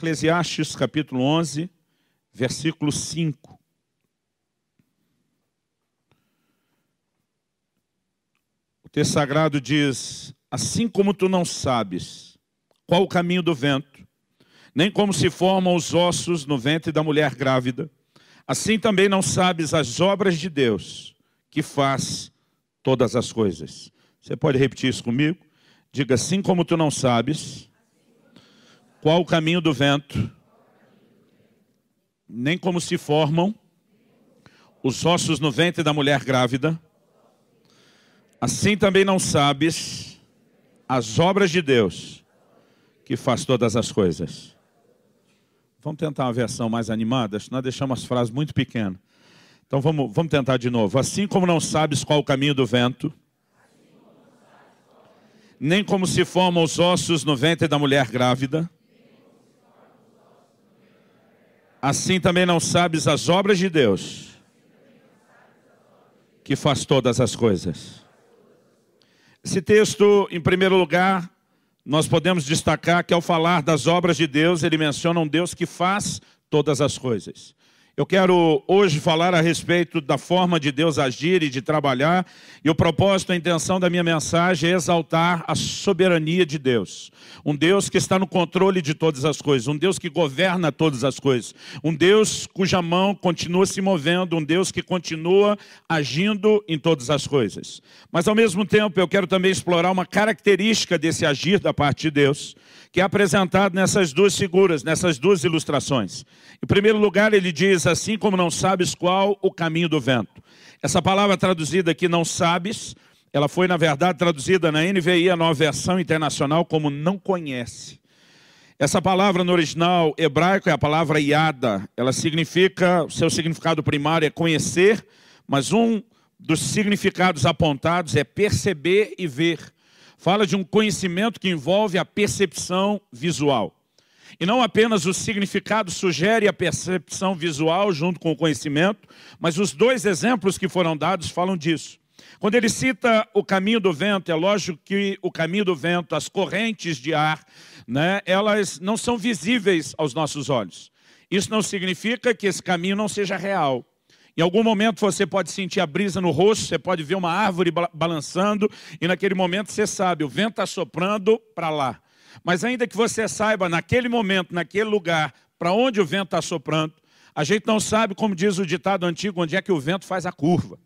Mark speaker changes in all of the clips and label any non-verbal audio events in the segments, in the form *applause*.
Speaker 1: Eclesiastes capítulo 11, versículo 5. O texto sagrado diz: Assim como tu não sabes qual o caminho do vento, nem como se formam os ossos no ventre da mulher grávida, assim também não sabes as obras de Deus, que faz todas as coisas. Você pode repetir isso comigo? Diga assim como tu não sabes qual o caminho do vento, nem como se formam os ossos no ventre da mulher grávida, assim também não sabes as obras de Deus, que faz todas as coisas. Vamos tentar uma versão mais animada, nós deixamos as frases muito pequenas. Então vamos, vamos tentar de novo. Assim como não sabes qual o caminho do vento, nem como se formam os ossos no ventre da mulher grávida, assim também não sabes as obras de Deus, que faz todas as coisas. Esse texto, em primeiro lugar, nós podemos destacar que ao falar das obras de Deus, ele menciona um Deus que faz todas as coisas. Eu quero hoje falar a respeito da forma de Deus agir e de trabalhar, e o propósito, a intenção da minha mensagem é exaltar a soberania de Deus. Um Deus que está no controle de todas as coisas, um Deus que governa todas as coisas, um Deus cuja mão continua se movendo, um Deus que continua agindo em todas as coisas. Mas ao mesmo tempo eu quero também explorar uma característica desse agir da parte de Deus, que é apresentado nessas duas figuras, nessas duas ilustrações. Em primeiro lugar, ele diz assim como não sabes qual o caminho do vento. Essa palavra traduzida aqui, não sabes, ela foi, na verdade, traduzida na NVI, a nova versão internacional, como não conhece. Essa palavra no original hebraico é a palavra iada. Ela significa, o seu significado primário é conhecer, mas um dos significados apontados é perceber e ver fala de um conhecimento que envolve a percepção visual. E não apenas o significado sugere a percepção visual junto com o conhecimento, mas os dois exemplos que foram dados falam disso. Quando ele cita o caminho do vento, é lógico que o caminho do vento, as correntes de ar, né, elas não são visíveis aos nossos olhos. Isso não significa que esse caminho não seja real. Em algum momento você pode sentir a brisa no rosto, você pode ver uma árvore balançando, e naquele momento você sabe, o vento está soprando para lá. Mas ainda que você saiba, naquele momento, naquele lugar, para onde o vento está soprando, a gente não sabe, como diz o ditado antigo, onde é que o vento faz a curva.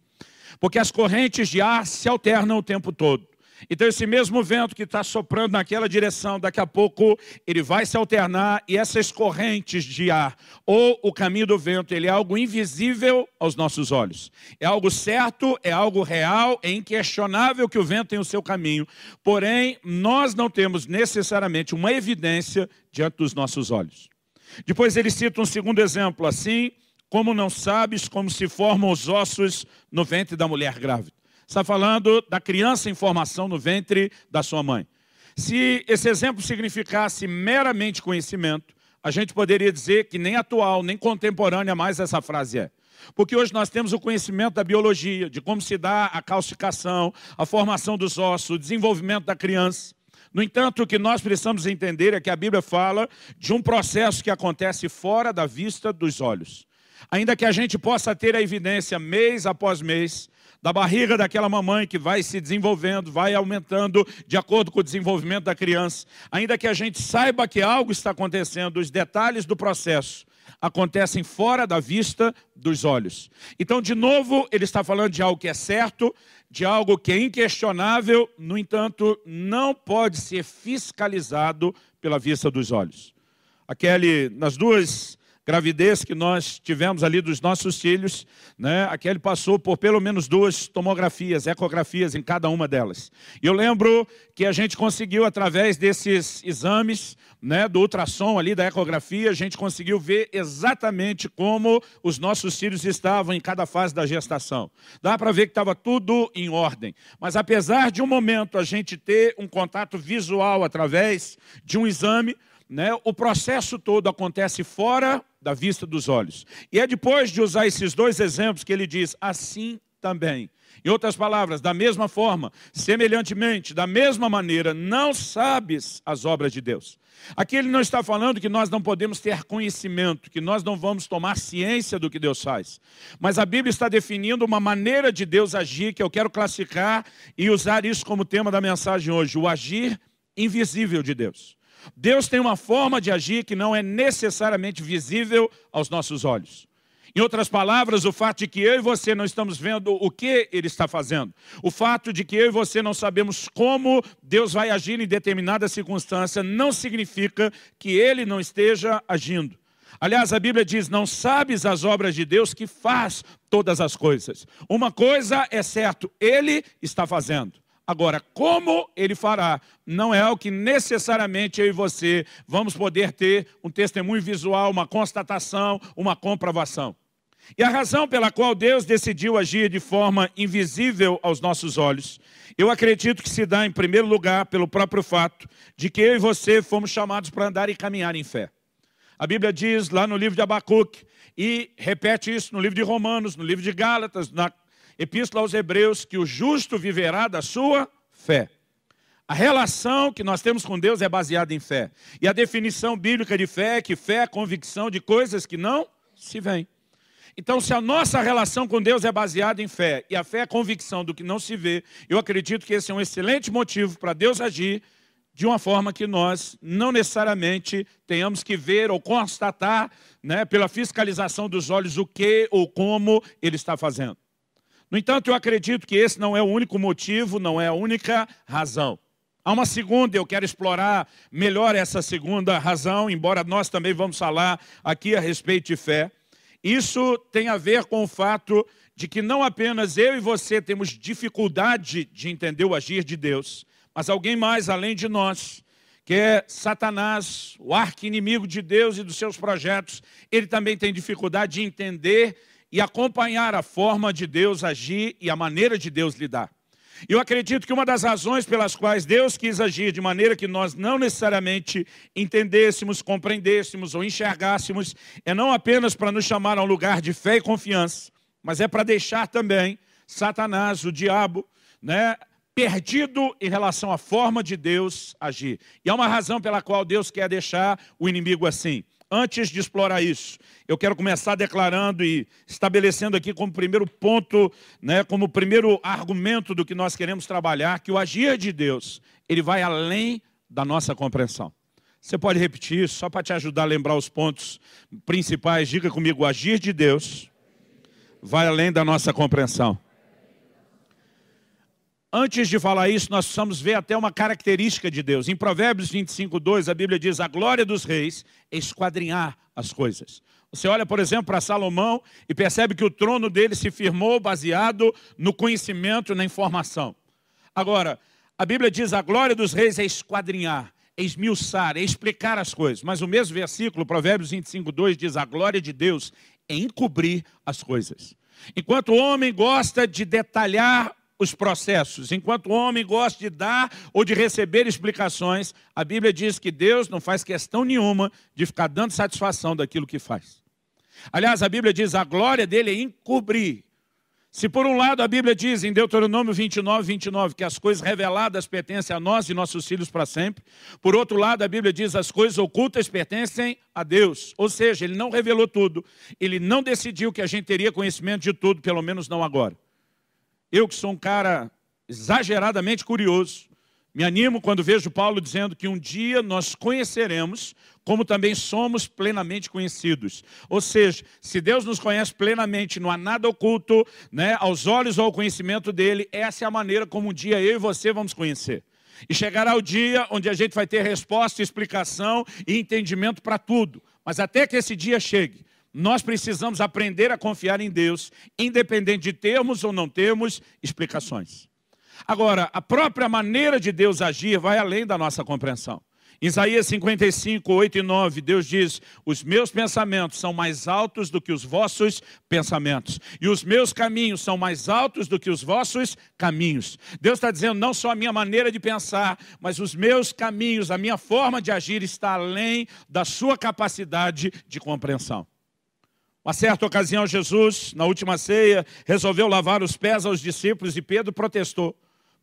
Speaker 1: Porque as correntes de ar se alternam o tempo todo. Então esse mesmo vento que está soprando naquela direção, daqui a pouco ele vai se alternar e essas correntes de ar, ou o caminho do vento, ele é algo invisível aos nossos olhos. É algo certo, é algo real, é inquestionável que o vento tem o seu caminho. Porém, nós não temos necessariamente uma evidência diante dos nossos olhos. Depois ele cita um segundo exemplo, assim como não sabes como se formam os ossos no ventre da mulher grávida. Está falando da criança em formação no ventre da sua mãe. Se esse exemplo significasse meramente conhecimento, a gente poderia dizer que nem atual, nem contemporânea mais essa frase é. Porque hoje nós temos o conhecimento da biologia, de como se dá a calcificação, a formação dos ossos, o desenvolvimento da criança. No entanto, o que nós precisamos entender é que a Bíblia fala de um processo que acontece fora da vista dos olhos. Ainda que a gente possa ter a evidência mês após mês da barriga daquela mamãe que vai se desenvolvendo, vai aumentando de acordo com o desenvolvimento da criança. Ainda que a gente saiba que algo está acontecendo, os detalhes do processo acontecem fora da vista dos olhos. Então, de novo, ele está falando de algo que é certo, de algo que é inquestionável, no entanto, não pode ser fiscalizado pela vista dos olhos. Aquele, nas duas gravidez que nós tivemos ali dos nossos filhos, né? Aquele passou por pelo menos duas tomografias, ecografias em cada uma delas. E eu lembro que a gente conseguiu, através desses exames, né, do ultrassom ali, da ecografia, a gente conseguiu ver exatamente como os nossos filhos estavam em cada fase da gestação. Dá para ver que estava tudo em ordem. Mas apesar de um momento a gente ter um contato visual através de um exame, né, o processo todo acontece fora da vista dos olhos. E é depois de usar esses dois exemplos que ele diz, assim também. Em outras palavras, da mesma forma, semelhantemente, da mesma maneira, não sabes as obras de Deus. Aqui ele não está falando que nós não podemos ter conhecimento, que nós não vamos tomar ciência do que Deus faz. Mas a Bíblia está definindo uma maneira de Deus agir que eu quero classificar e usar isso como tema da mensagem hoje, o agir invisível de Deus. Deus tem uma forma de agir que não é necessariamente visível aos nossos olhos. Em outras palavras, o fato de que eu e você não estamos vendo o que Ele está fazendo, o fato de que eu e você não sabemos como Deus vai agir em determinada circunstância, não significa que Ele não esteja agindo. Aliás, a Bíblia diz, não sabes as obras de Deus que faz todas as coisas. Uma coisa é certo, Ele está fazendo. Agora, como ele fará, não é o que necessariamente eu e você vamos poder ter um testemunho visual, uma constatação, uma comprovação. E a razão pela qual Deus decidiu agir de forma invisível aos nossos olhos, eu acredito que se dá em primeiro lugar pelo próprio fato de que eu e você fomos chamados para andar e caminhar em fé. A Bíblia diz lá no livro de Abacuque, e repete isso no livro de Romanos, no livro de Gálatas, na Epístola aos Hebreus, que o justo viverá da sua fé. A relação que nós temos com Deus é baseada em fé. E a definição bíblica de fé é que fé é convicção de coisas que não se veem. Então, se a nossa relação com Deus é baseada em fé, e a fé é convicção do que não se vê, eu acredito que esse é um excelente motivo para Deus agir de uma forma que nós não necessariamente tenhamos que ver ou constatar, né, pela fiscalização dos olhos, o que ou como Ele está fazendo. No entanto, eu acredito que esse não é o único motivo, não é a única razão. Há uma segunda, eu quero explorar melhor essa segunda razão, embora nós também vamos falar aqui a respeito de fé. Isso tem a ver com o fato de que não apenas eu e você temos dificuldade de entender o agir de Deus, mas alguém mais além de nós, que é Satanás, o arqui-inimigo de Deus e dos seus projetos, ele também tem dificuldade de entender e acompanhar a forma de Deus agir e a maneira de Deus lidar. Eu acredito que uma das razões pelas quais Deus quis agir de maneira que nós não necessariamente entendêssemos, compreendêssemos ou enxergássemos, é não apenas para nos chamar a um lugar de fé e confiança, mas é para deixar também Satanás, o diabo, né, perdido em relação à forma de Deus agir. E há uma razão pela qual Deus quer deixar o inimigo assim. Antes de explorar isso, eu quero começar declarando e estabelecendo aqui como primeiro ponto, né, como primeiro argumento do que nós queremos trabalhar, que o agir de Deus, ele vai além da nossa compreensão. Você pode repetir isso, só para te ajudar a lembrar os pontos principais. Diga comigo, o agir de Deus vai além da nossa compreensão. Antes de falar isso, nós precisamos ver até uma característica de Deus. Em Provérbios 25, 2, a Bíblia diz, a glória dos reis é esquadrinhar as coisas. Você olha, por exemplo, para Salomão e percebe que o trono dele se firmou baseado no conhecimento, na informação. Agora, a Bíblia diz, a glória dos reis é esquadrinhar, é esmiuçar, é explicar as coisas. Mas o mesmo versículo, Provérbios 25, 2, diz, a glória de Deus é encobrir as coisas. Enquanto o homem gosta de detalhar os processos. Enquanto o homem gosta de dar ou de receber explicações, a Bíblia diz que Deus não faz questão nenhuma de ficar dando satisfação daquilo que faz. Aliás, a Bíblia diz a glória dele é encobrir. Se por um lado a Bíblia diz em Deuteronômio 29, 29, que as coisas reveladas pertencem a nós e nossos filhos para sempre, por outro lado a Bíblia diz as coisas ocultas pertencem a Deus. Ou seja, ele não revelou tudo, ele não decidiu que a gente teria conhecimento de tudo, pelo menos não agora. Eu que sou um cara exageradamente curioso, me animo quando vejo Paulo dizendo que um dia nós conheceremos como também somos plenamente conhecidos. Ou seja, se Deus nos conhece plenamente, não há nada oculto, né, aos olhos ou ao conhecimento dele, essa é a maneira como um dia eu e você vamos conhecer. E chegará o dia onde a gente vai ter resposta, explicação e entendimento para tudo. Mas até que esse dia chegue, nós precisamos aprender a confiar em Deus, independente de termos ou não termos explicações. Agora, a própria maneira de Deus agir vai além da nossa compreensão. Isaías 55, 8 e 9, Deus diz, os meus pensamentos são mais altos do que os vossos pensamentos, e os meus caminhos são mais altos do que os vossos caminhos. Deus está dizendo, não só a minha maneira de pensar, mas os meus caminhos, a minha forma de agir está além da sua capacidade de compreensão. Uma certa ocasião, Jesus, na última ceia, resolveu lavar os pés aos discípulos e Pedro protestou,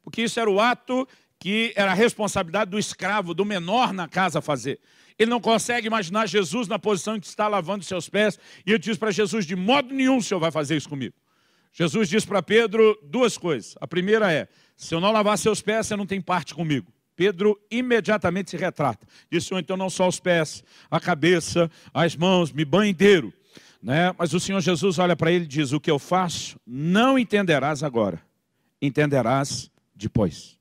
Speaker 1: porque isso era o ato que era a responsabilidade do escravo, do menor na casa fazer. Ele não consegue imaginar Jesus na posição em que está lavando seus pés, e ele diz para Jesus: de modo nenhum o Senhor vai fazer isso comigo. Jesus diz para Pedro duas coisas. A primeira é: se eu não lavar seus pés, você não tem parte comigo. Pedro imediatamente se retrata. Senhor, então não só os pés, a cabeça, as mãos, me banho inteiro. Né? Mas o Senhor Jesus olha para ele e diz: O que eu faço não entenderás agora, entenderás depois.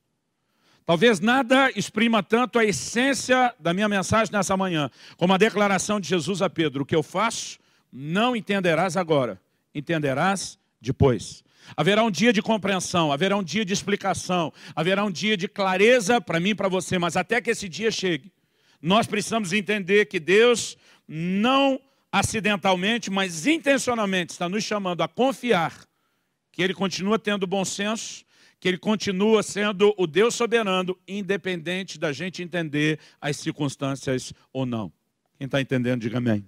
Speaker 1: Talvez nada exprima tanto a essência da minha mensagem nessa manhã, como a declaração de Jesus a Pedro: O que eu faço não entenderás agora, entenderás depois. Haverá um dia de compreensão, haverá um dia de explicação, haverá um dia de clareza para mim e para você, mas até que esse dia chegue, nós precisamos entender que Deus não acidentalmente, mas intencionalmente está nos chamando a confiar que Ele continua tendo bom senso, que Ele continua sendo o Deus soberano, independente da gente entender as circunstâncias ou não. Quem está entendendo, diga amém.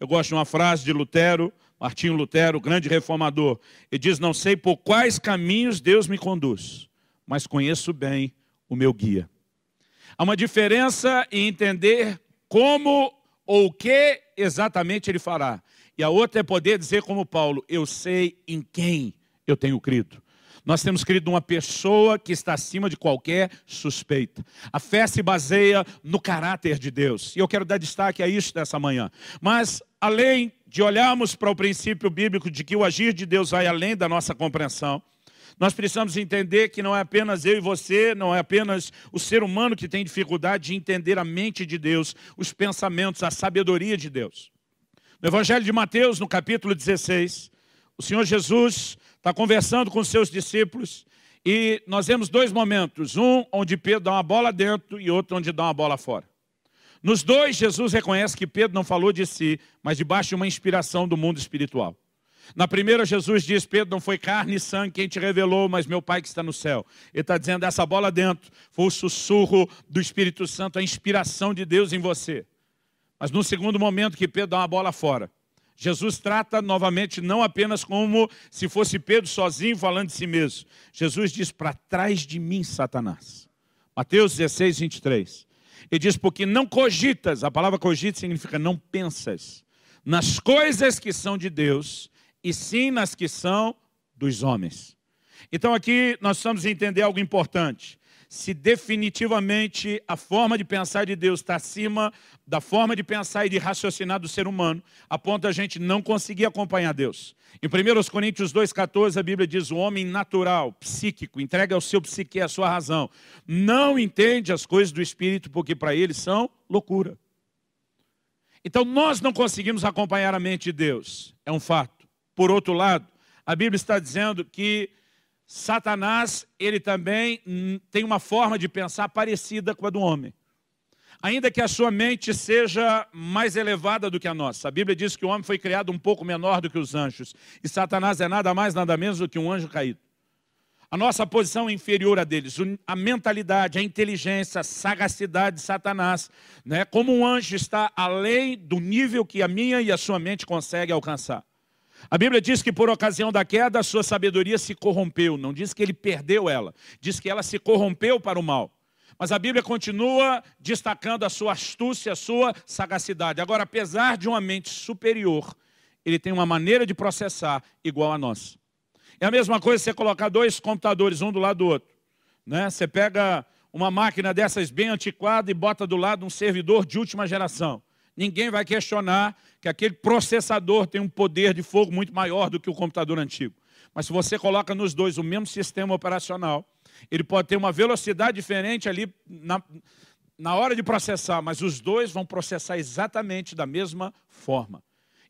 Speaker 1: Eu gosto de uma frase de Lutero, Martinho Lutero, grande reformador. Ele diz: Não sei por quais caminhos Deus me conduz, mas conheço bem o meu guia. Há uma diferença em entender como ou o que exatamente ele fará. E a outra é poder dizer como Paulo, eu sei em quem eu tenho crido. Nós temos crido numa pessoa que está acima de qualquer suspeita. A fé se baseia no caráter de Deus. E eu quero dar destaque a isso nessa manhã. Mas, além de olharmos para o princípio bíblico de que o agir de Deus vai além da nossa compreensão, nós precisamos entender que não é apenas eu e você, não é apenas o ser humano que tem dificuldade de entender a mente de Deus, os pensamentos, a sabedoria de Deus. No Evangelho de Mateus, no capítulo 16, o Senhor Jesus está conversando com seus discípulos e nós vemos dois momentos, um onde Pedro dá uma bola dentro e outro onde dá uma bola fora. Nos dois, Jesus reconhece que Pedro não falou de si, mas debaixo de uma inspiração do mundo espiritual. Na primeira, Jesus diz: Pedro, não foi carne e sangue quem te revelou, mas meu Pai que está no céu. Ele está dizendo: essa bola dentro foi o sussurro do Espírito Santo, a inspiração de Deus em você. Mas no segundo momento que Pedro dá uma bola fora, Jesus trata novamente não apenas como se fosse Pedro sozinho falando de si mesmo. Jesus diz: para trás de mim, Satanás. Mateus 16, 23. Ele diz: porque não cogitas, a palavra cogita significa não pensas, nas coisas que são de Deus, e sim nas que são dos homens. Então aqui nós precisamos entender algo importante. Se definitivamente a forma de pensar de Deus está acima da forma de pensar e de raciocinar do ser humano, a ponto a gente não conseguir acompanhar Deus. Em 1 Coríntios 2,14 a Bíblia diz: o homem natural, psíquico, entrega ao seu psique a sua razão, não entende as coisas do Espírito, porque para ele são loucura. Então nós não conseguimos acompanhar a mente de Deus, é um fato. Por outro lado, a Bíblia está dizendo que Satanás, ele também hum, tem uma forma de pensar parecida com a do homem. Ainda que a sua mente seja mais elevada do que a nossa. A Bíblia diz que o homem foi criado um pouco menor do que os anjos. E Satanás é nada mais, nada menos do que um anjo caído. A nossa posição é inferior a deles. A mentalidade, a inteligência, a sagacidade de Satanás. Né? Como um anjo está além do nível que a minha e a sua mente consegue alcançar. A Bíblia diz que por ocasião da queda a sua sabedoria se corrompeu. Não diz que ele perdeu ela, diz que ela se corrompeu para o mal. Mas a Bíblia continua destacando a sua astúcia, a sua sagacidade. Agora, apesar de uma mente superior, ele tem uma maneira de processar igual a nós. É a mesma coisa você colocar dois computadores, um do lado do outro. Né? Você pega uma máquina dessas bem antiquada e bota do lado um servidor de última geração. Ninguém vai questionar que aquele processador tem um poder de fogo muito maior do que o computador antigo. Mas se você coloca nos dois o mesmo sistema operacional, ele pode ter uma velocidade diferente ali na, na hora de processar, mas os dois vão processar exatamente da mesma forma.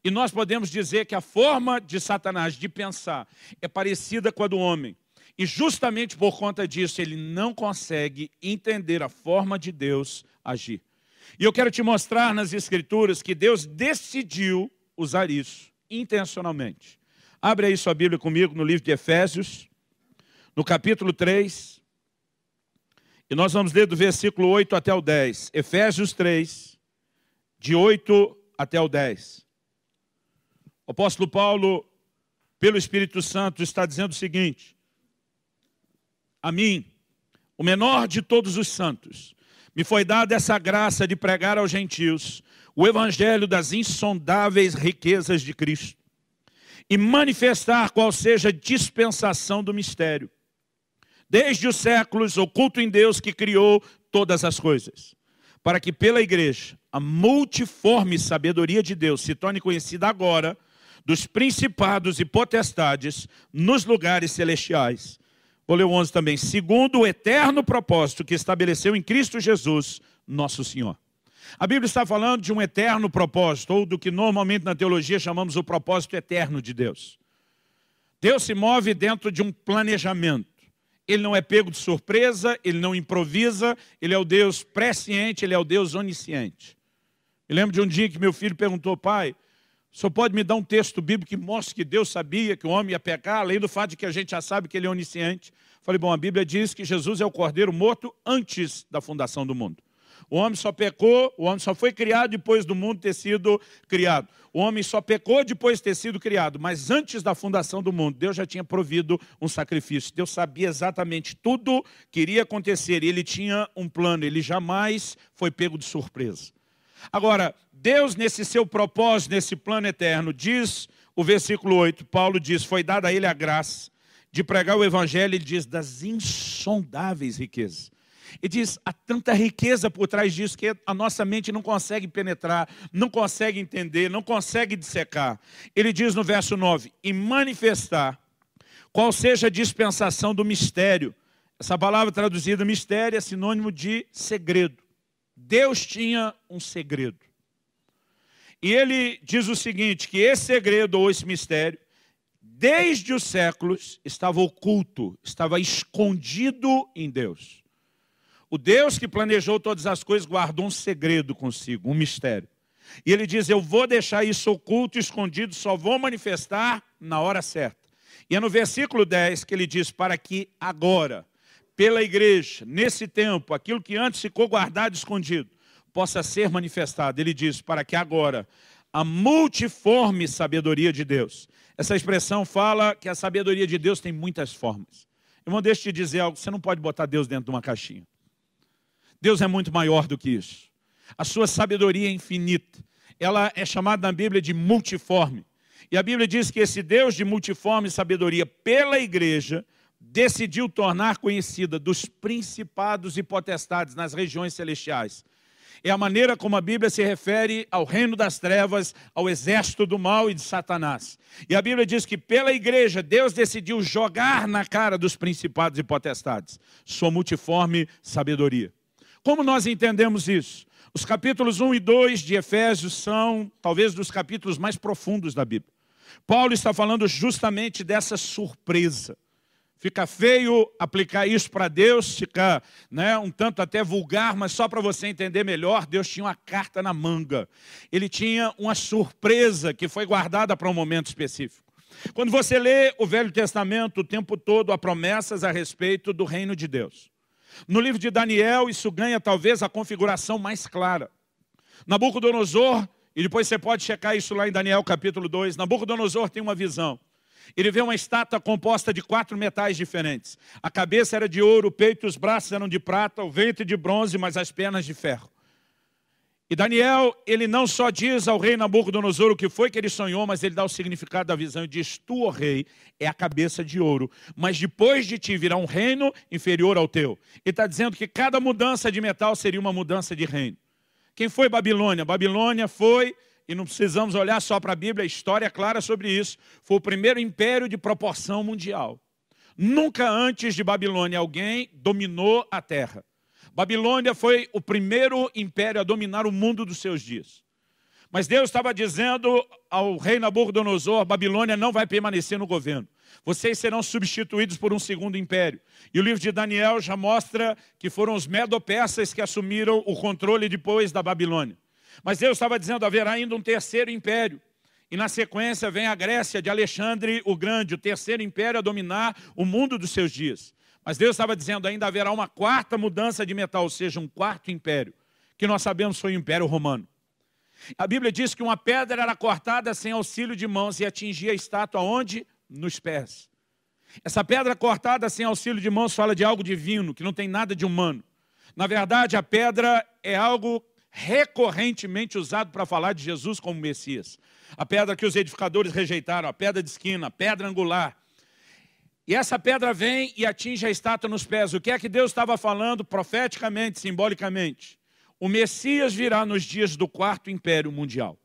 Speaker 1: E nós podemos dizer que a forma de Satanás de pensar é parecida com a do homem. E justamente por conta disso, ele não consegue entender a forma de Deus agir. E eu quero te mostrar nas Escrituras que Deus decidiu usar isso intencionalmente. Abre aí sua Bíblia comigo no livro de Efésios, no capítulo 3. E nós vamos ler do versículo 8 até o 10. Efésios 3, de 8 até o 10. O apóstolo Paulo, pelo Espírito Santo, está dizendo o seguinte: A mim, o menor de todos os santos, me foi dada essa graça de pregar aos gentios o evangelho das insondáveis riquezas de Cristo e manifestar qual seja a dispensação do mistério. Desde os séculos, oculto em Deus que criou todas as coisas, para que pela igreja a multiforme sabedoria de Deus se torne conhecida agora dos principados e potestades nos lugares celestiais. Vou ler o 11 também. Segundo o eterno propósito que estabeleceu em Cristo Jesus, nosso Senhor. A Bíblia está falando de um eterno propósito, ou do que normalmente na teologia chamamos o propósito eterno de Deus. Deus se move dentro de um planejamento. Ele não é pego de surpresa, ele não improvisa, ele é o Deus presciente, ele é o Deus onisciente. Me lembro de um dia que meu filho perguntou, pai, senhor pode me dar um texto bíblico que mostre que Deus sabia que o homem ia pecar, além do fato de que a gente já sabe que ele é onisciente? Falei, bom, a Bíblia diz que Jesus é o cordeiro morto antes da fundação do mundo. O homem só pecou, o homem só foi criado depois do mundo ter sido criado. O homem só pecou depois de ter sido criado, mas antes da fundação do mundo, Deus já tinha provido um sacrifício. Deus sabia exatamente tudo que iria acontecer, ele tinha um plano, ele jamais foi pego de surpresa. Agora, Deus, nesse seu propósito, nesse plano eterno, diz o versículo 8, Paulo diz: Foi dada a ele a graça de pregar o evangelho, ele diz, das insondáveis riquezas. E diz, há tanta riqueza por trás disso que a nossa mente não consegue penetrar, não consegue entender, não consegue dissecar. Ele diz no verso 9, e manifestar qual seja a dispensação do mistério. Essa palavra traduzida mistério é sinônimo de segredo. Deus tinha um segredo. E ele diz o seguinte, que esse segredo ou esse mistério desde os séculos, estava oculto, estava escondido em Deus. O Deus que planejou todas as coisas guardou um segredo consigo, um mistério. E ele diz: Eu vou deixar isso oculto, escondido, só vou manifestar na hora certa. E é no versículo 10 que ele diz: Para que agora, pela igreja, nesse tempo, aquilo que antes ficou guardado, escondido, possa ser manifestado. Ele diz: Para que agora a multiforme sabedoria de Deus essa expressão fala que a sabedoria de Deus tem muitas formas. Irmão, deixa eu te dizer algo, você não pode botar Deus dentro de uma caixinha. Deus é muito maior do que isso. A sua sabedoria é infinita. Ela é chamada na Bíblia de multiforme. E a Bíblia diz que esse Deus de multiforme sabedoria pela igreja decidiu tornar conhecida dos principados e potestades nas regiões celestiais é a maneira como a Bíblia se refere ao reino das trevas, ao exército do mal e de Satanás. E a Bíblia diz que pela igreja Deus decidiu jogar na cara dos principados e potestades sua multiforme sabedoria. Como nós entendemos isso? Os capítulos 1 e 2 de Efésios são talvez dos capítulos mais profundos da Bíblia. Paulo está falando justamente dessa surpresa. Fica feio aplicar isso para Deus, fica né, um tanto até vulgar, mas só para você entender melhor, Deus tinha uma carta na manga. Ele tinha uma surpresa que foi guardada para um momento específico. Quando você lê o Velho Testamento o tempo todo, há promessas a respeito do reino de Deus. No livro de Daniel, isso ganha talvez a configuração mais clara. Nabucodonosor, e depois você pode checar isso lá em Daniel capítulo 2, Nabucodonosor tem uma visão. Ele vê uma estátua composta de quatro metais diferentes. A cabeça era de ouro, o peito e os braços eram de prata, o ventre de bronze, mas as pernas de ferro. E Daniel, ele não só diz ao rei Nabucodonosor o que foi que ele sonhou, mas ele dá o significado da visão e diz: Tu, ó rei, é a cabeça de ouro, mas depois de ti virá um reino inferior ao teu. Ele está dizendo que cada mudança de metal seria uma mudança de reino. Quem foi Babilônia? Babilônia foi e não precisamos olhar só para a Bíblia, a história é clara sobre isso, foi o primeiro império de proporção mundial. Nunca antes de Babilônia alguém dominou a terra. Babilônia foi o primeiro império a dominar o mundo dos seus dias. Mas Deus estava dizendo ao rei Nabucodonosor, Babilônia não vai permanecer no governo. Vocês serão substituídos por um segundo império. E o livro de Daniel já mostra que foram os medo-persas que assumiram o controle depois da Babilônia. Mas Deus estava dizendo, haverá ainda um terceiro império. E na sequência vem a Grécia de Alexandre o Grande, o terceiro império a dominar o mundo dos seus dias. Mas Deus estava dizendo, ainda haverá uma quarta mudança de metal, ou seja, um quarto império, que nós sabemos foi o Império Romano. A Bíblia diz que uma pedra era cortada sem auxílio de mãos e atingia a estátua onde? Nos pés. Essa pedra cortada sem auxílio de mãos fala de algo divino, que não tem nada de humano. Na verdade, a pedra é algo recorrentemente usado para falar de Jesus como Messias. A pedra que os edificadores rejeitaram, a pedra de esquina, a pedra angular. E essa pedra vem e atinge a estátua nos pés. O que é que Deus estava falando profeticamente, simbolicamente? O Messias virá nos dias do quarto império mundial.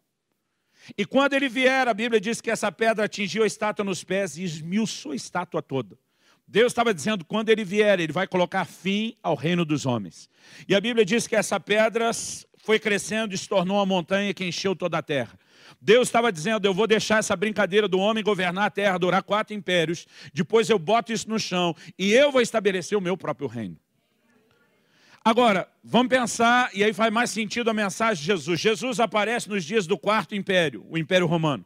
Speaker 1: E quando ele vier, a Bíblia diz que essa pedra atingiu a estátua nos pés e esmiuçou a estátua toda. Deus estava dizendo, quando ele vier, ele vai colocar fim ao reino dos homens. E a Bíblia diz que essa pedra foi crescendo e se tornou uma montanha que encheu toda a terra. Deus estava dizendo, eu vou deixar essa brincadeira do homem governar a terra, durar quatro impérios, depois eu boto isso no chão e eu vou estabelecer o meu próprio reino. Agora, vamos pensar, e aí faz mais sentido a mensagem de Jesus. Jesus aparece nos dias do quarto império, o Império Romano.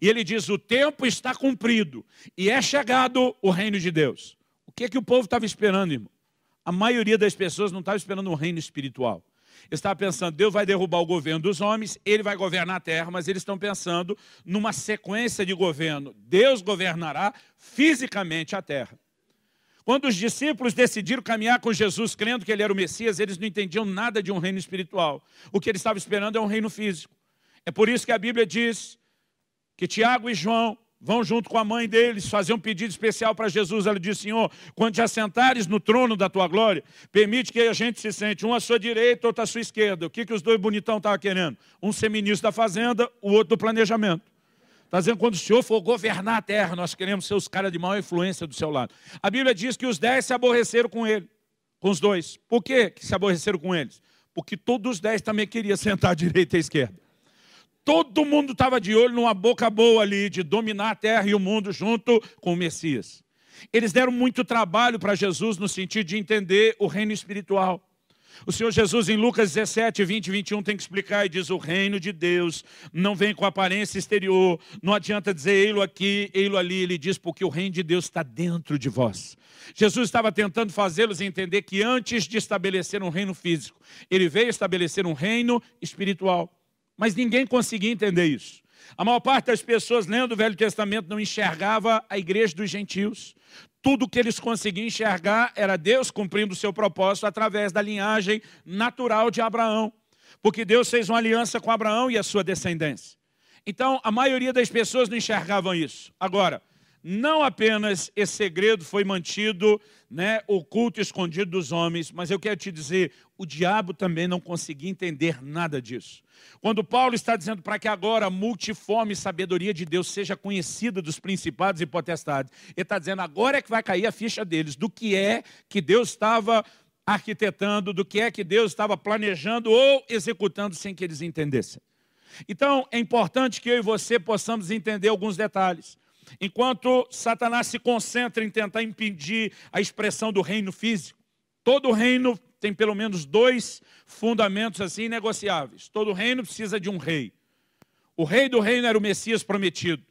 Speaker 1: E ele diz, o tempo está cumprido e é chegado o reino de Deus. O que é que o povo estava esperando, irmão? A maioria das pessoas não estava esperando um reino espiritual. Estava pensando, Deus vai derrubar o governo dos homens, ele vai governar a terra, mas eles estão pensando numa sequência de governo. Deus governará fisicamente a terra. Quando os discípulos decidiram caminhar com Jesus, crendo que ele era o Messias, eles não entendiam nada de um reino espiritual. O que eles estavam esperando é um reino físico. É por isso que a Bíblia diz que Tiago e João vão junto com a mãe deles fazer um pedido especial para Jesus. Ela diz, Senhor, quando te assentares no trono da tua glória, permite que a gente se sente um à sua direita, outro à sua esquerda. O que, que os dois bonitão estavam querendo? Um ser ministro da fazenda, o outro do planejamento. Está dizendo, quando o Senhor for governar a terra, nós queremos ser os caras de maior influência do seu lado. A Bíblia diz que os dez se aborreceram com ele, com os dois. Por que se aborreceram com eles? Porque todos os dez também queriam sentar à direita e à esquerda. Todo mundo estava de olho numa boca boa ali, de dominar a terra e o mundo junto com o Messias. Eles deram muito trabalho para Jesus no sentido de entender o reino espiritual. O Senhor Jesus, em Lucas 17, 20 e 21, tem que explicar e diz: O reino de Deus não vem com aparência exterior, não adianta dizer ei-lo aqui, ei-lo ali. Ele diz: Porque o reino de Deus está dentro de vós. Jesus estava tentando fazê-los entender que antes de estabelecer um reino físico, ele veio estabelecer um reino espiritual. Mas ninguém conseguia entender isso. A maior parte das pessoas lendo o Velho Testamento não enxergava a igreja dos gentios. Tudo que eles conseguiam enxergar era Deus cumprindo o seu propósito através da linhagem natural de Abraão. Porque Deus fez uma aliança com Abraão e a sua descendência. Então, a maioria das pessoas não enxergavam isso. Agora, não apenas esse segredo foi mantido, né, oculto, escondido dos homens, mas eu quero te dizer, o diabo também não conseguia entender nada disso. Quando Paulo está dizendo para que agora a multiforme sabedoria de Deus seja conhecida dos principados e potestades, ele está dizendo agora é que vai cair a ficha deles, do que é que Deus estava arquitetando, do que é que Deus estava planejando ou executando sem que eles entendessem. Então, é importante que eu e você possamos entender alguns detalhes. Enquanto Satanás se concentra em tentar impedir a expressão do reino físico, todo reino tem pelo menos dois fundamentos assim negociáveis. Todo reino precisa de um rei. O rei do reino era o Messias prometido,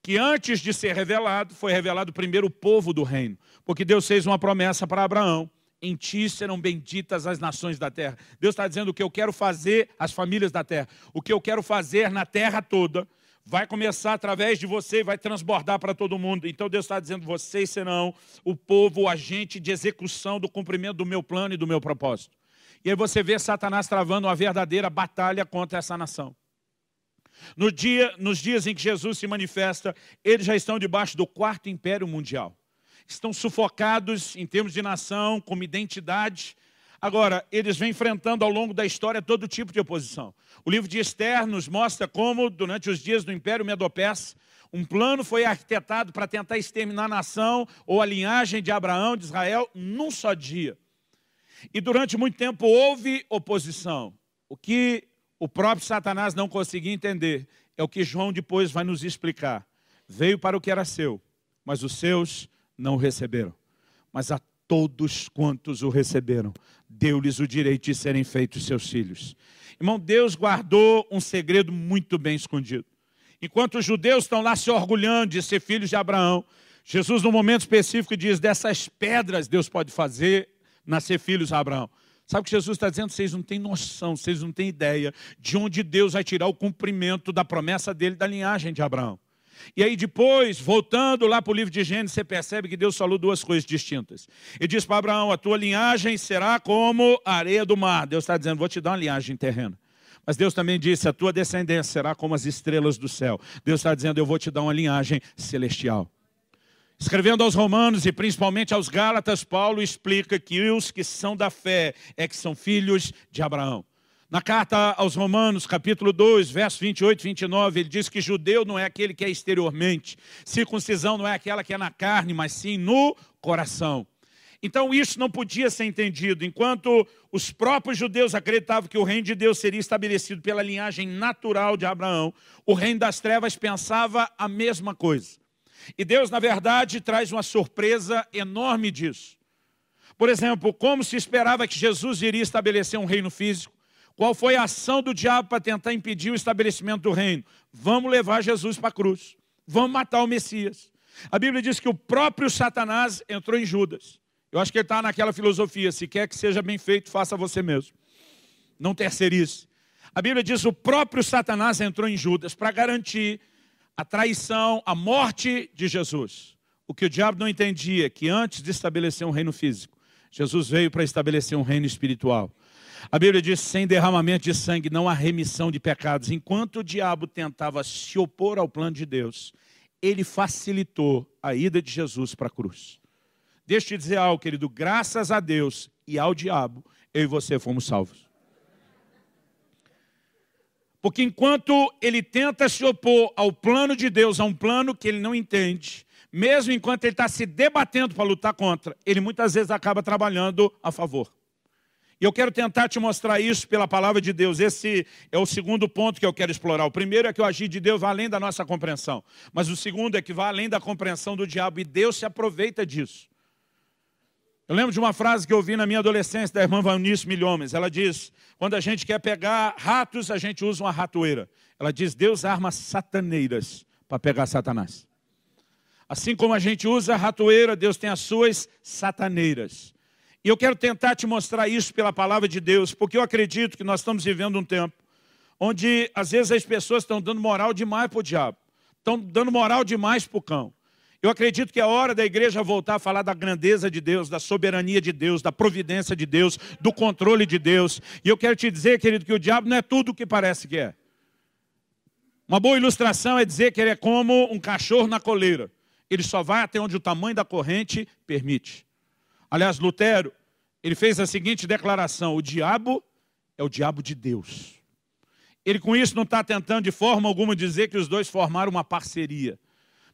Speaker 1: que antes de ser revelado, foi revelado primeiro o povo do reino, porque Deus fez uma promessa para Abraão. Em ti serão benditas as nações da terra. Deus está dizendo o que eu quero fazer às famílias da terra, o que eu quero fazer na terra toda, vai começar através de você e vai transbordar para todo mundo. Então Deus está dizendo, vocês serão o povo, o agente de execução do cumprimento do meu plano e do meu propósito. E aí você vê Satanás travando uma verdadeira batalha contra essa nação. No dia, nos dias em que Jesus se manifesta, eles já estão debaixo do quarto império mundial. Estão sufocados em termos de nação, como identidade, Agora, eles vêm enfrentando ao longo da história todo tipo de oposição. O livro de Esther nos mostra como, durante os dias do Império Medo-Persa, um plano foi arquitetado para tentar exterminar a nação ou a linhagem de Abraão, de Israel, num só dia. E durante muito tempo houve oposição. O que o próprio Satanás não conseguia entender é o que João depois vai nos explicar. Veio para o que era seu, mas os seus não o receberam. Mas a todos quantos o receberam, deu-lhes o direito de serem feitos seus filhos. Irmão, Deus guardou um segredo muito bem escondido. Enquanto os judeus estão lá se orgulhando de ser filhos de Abraão, Jesus, no momento específico, diz: dessas pedras Deus pode fazer nascer filhos de Abraão. Sabe o que Jesus está dizendo? Vocês não têm noção, vocês não têm ideia de onde Deus vai tirar o cumprimento da promessa dele da linhagem de Abraão. E aí depois, voltando lá para o livro de Gênesis, você percebe que Deus falou duas coisas distintas. Ele diz para Abraão, a tua linhagem será como a areia do mar. Deus está dizendo, vou te dar uma linhagem terrena. Mas Deus também disse, a tua descendência será como as estrelas do céu. Deus está dizendo, eu vou te dar uma linhagem celestial. Escrevendo aos Romanos e principalmente aos Gálatas, Paulo explica que os que são da fé é que são filhos de Abraão. Na carta aos Romanos, capítulo 2, verso 28 e 29, ele diz que judeu não é aquele que é exteriormente, circuncisão não é aquela que é na carne, mas sim no coração. Então isso não podia ser entendido. Enquanto os próprios judeus acreditavam que o reino de Deus seria estabelecido pela linhagem natural de Abraão, o reino das trevas pensava a mesma coisa. E Deus, na verdade, traz uma surpresa enorme disso. Por exemplo, como se esperava que Jesus iria estabelecer um reino físico, qual foi a ação do diabo para tentar impedir o estabelecimento do reino? Vamos levar Jesus para a cruz. Vamos matar o Messias. A Bíblia diz que o próprio Satanás entrou em Judas. Eu acho que ele está naquela filosofia, se quer que seja bem feito, faça você mesmo. Não terceirize. A Bíblia diz que o próprio Satanás entrou em Judas para garantir a traição, a morte de Jesus. O que o diabo não entendia, que antes de estabelecer um reino físico, Jesus veio para estabelecer um reino espiritual. A Bíblia diz, sem derramamento de sangue não há remissão de pecados. Enquanto o diabo tentava se opor ao plano de Deus, ele facilitou a ida de Jesus para a cruz. Deixa eu te dizer algo, querido. Graças a Deus e ao diabo, eu e você fomos salvos. Porque enquanto ele tenta se opor ao plano de Deus, a um plano que ele não entende, mesmo enquanto ele está se debatendo para lutar contra, ele muitas vezes acaba trabalhando a favor. E eu quero tentar te mostrar isso pela palavra de Deus. Esse é o segundo ponto que eu quero explorar. O primeiro é que o agir de Deus vai além da nossa compreensão. Mas o segundo é que vai além da compreensão do diabo. E Deus se aproveita disso. Eu lembro de uma frase que eu ouvi na minha adolescência da irmã Vanice Milhomes. Ela diz, quando a gente quer pegar ratos, a gente usa uma ratoeira. Ela diz, Deus arma sataneiras para pegar Satanás. Assim como a gente usa a ratoeira, Deus tem as suas sataneiras. E eu quero tentar te mostrar isso pela palavra de Deus, porque eu acredito que nós estamos vivendo um tempo onde às vezes as pessoas estão dando moral demais para o diabo, estão dando moral demais para o cão. Eu acredito que é hora da igreja voltar a falar da grandeza de Deus, da soberania de Deus, da providência de Deus, do controle de Deus. E eu quero te dizer, querido, que o diabo não é tudo o que parece que é. Uma boa ilustração é dizer que ele é como um cachorro na coleira. Ele só vai até onde o tamanho da corrente permite. Aliás, Lutero, ele fez a seguinte declaração, o diabo é o diabo de Deus. Ele com isso não está tentando de forma alguma dizer que os dois formaram uma parceria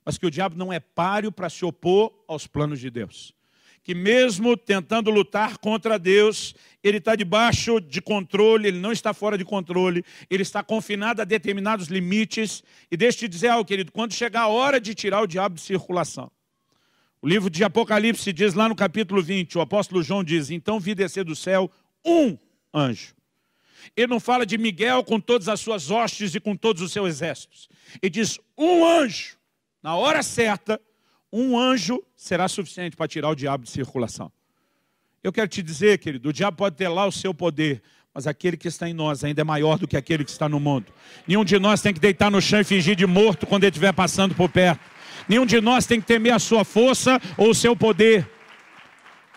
Speaker 1: mas que o diabo não é páreo para se opor aos planos de Deus. Que mesmo tentando lutar contra Deus, ele está debaixo de controle, ele não está fora de controle, ele está confinado a determinados limites. E deixa eu te dizer algo, querido, quando chegar a hora de tirar o diabo de circulação, o livro de Apocalipse diz lá no capítulo 20, o apóstolo João diz, então vi descer do céu um anjo. Ele não fala de Miguel com todas as suas hostes e com todos os seus exércitos. Ele diz um anjo na hora certa, um anjo será suficiente para tirar o diabo de circulação. Eu quero te dizer, querido, o diabo pode ter lá o seu poder, mas aquele que está em nós ainda é maior do que aquele que está no mundo. Nenhum de nós tem que deitar no chão e fingir de morto quando ele estiver passando por perto. Nenhum de nós tem que temer a sua força ou o seu poder.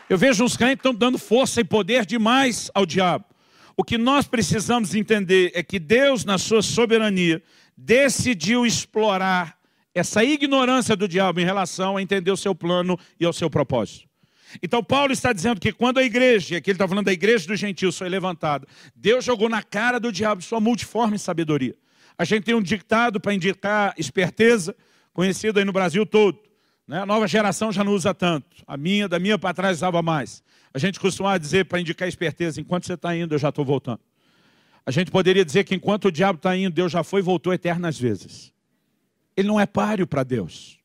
Speaker 1: Eu vejo uns crentes que estão dando força e poder demais ao diabo. O que nós precisamos entender é que Deus, na sua soberania, decidiu explorar essa ignorância do diabo em relação a entender o seu plano e ao seu propósito. Então Paulo está dizendo que quando a igreja, aqui ele está falando da igreja dos gentios, foi levantada, Deus jogou na cara do diabo sua multiforme sabedoria. A gente tem um ditado para indicar esperteza, conhecido aí no Brasil todo. Né? A nova geração já não usa tanto. A minha, da minha para trás, usava mais. A gente costumava dizer para indicar esperteza, enquanto você está indo, eu já estou voltando. A gente poderia dizer que enquanto o diabo está indo, Deus já foi e voltou eternas vezes. Ele não é páreo para Deus.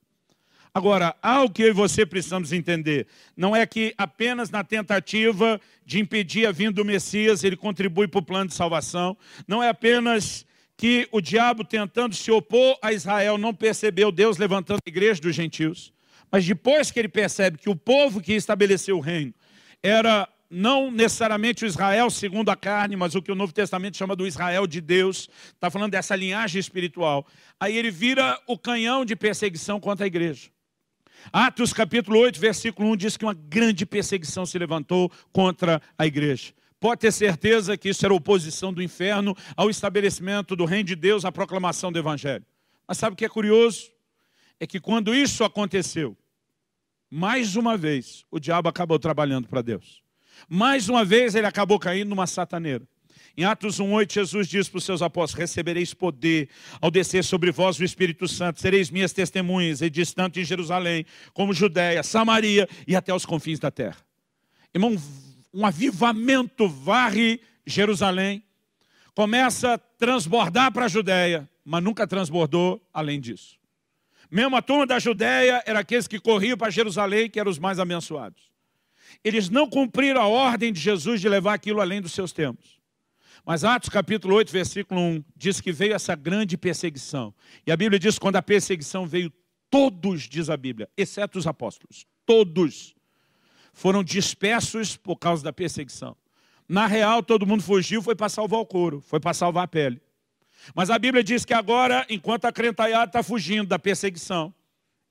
Speaker 1: Agora, algo que eu e você precisamos entender, não é que apenas na tentativa de impedir a vinda do Messias, ele contribui para o plano de salvação, não é apenas que o diabo tentando se opor a Israel não percebeu Deus levantando a igreja dos gentios, mas depois que ele percebe que o povo que estabeleceu o reino era não necessariamente o Israel segundo a carne, mas o que o Novo Testamento chama do Israel de Deus, está falando dessa linhagem espiritual. Aí ele vira o canhão de perseguição contra a igreja. Atos capítulo 8, versículo 1 diz que uma grande perseguição se levantou contra a igreja. Pode ter certeza que isso era oposição do inferno ao estabelecimento do reino de Deus, à proclamação do evangelho. Mas sabe o que é curioso? É que quando isso aconteceu, mais uma vez, o diabo acabou trabalhando para Deus. Mais uma vez, ele acabou caindo numa sataneira. Em Atos 1,8, Jesus diz para os seus apóstolos, recebereis poder ao descer sobre vós o Espírito Santo, sereis minhas testemunhas, e diz tanto em Jerusalém, como Judéia, Samaria e até os confins da terra. Irmão, um avivamento varre Jerusalém, começa a transbordar para a Judéia, mas nunca transbordou além disso. Mesmo a turma da Judéia era aqueles que corriam para Jerusalém, que eram os mais abençoados. Eles não cumpriram a ordem de Jesus de levar aquilo além dos seus tempos. Mas Atos capítulo 8, versículo 1, diz que veio essa grande perseguição. E a Bíblia diz que quando a perseguição veio, todos, diz a Bíblia, exceto os apóstolos, todos foram dispersos por causa da perseguição. Na real, todo mundo fugiu, foi para salvar o couro, foi para salvar a pele. Mas a Bíblia diz que agora, enquanto a crentaiada está fugindo da perseguição,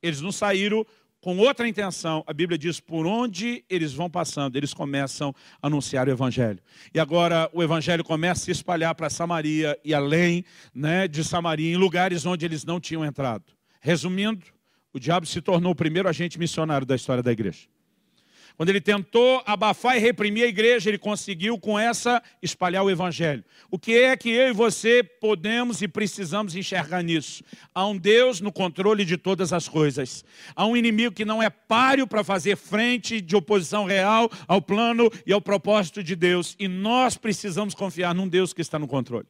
Speaker 1: eles não saíram com outra intenção. A Bíblia diz, por onde eles vão passando, eles começam a anunciar o Evangelho. E agora o Evangelho começa a se espalhar para Samaria e além né, de Samaria, em lugares onde eles não tinham entrado. Resumindo, o diabo se tornou o primeiro agente missionário da história da igreja. Quando ele tentou abafar e reprimir a igreja, ele conseguiu com essa espalhar o evangelho. O que é que eu e você podemos e precisamos enxergar nisso? Há um Deus no controle de todas as coisas. Há um inimigo que não é páreo para fazer frente de oposição real ao plano e ao propósito de Deus. E nós precisamos confiar num Deus que está no controle.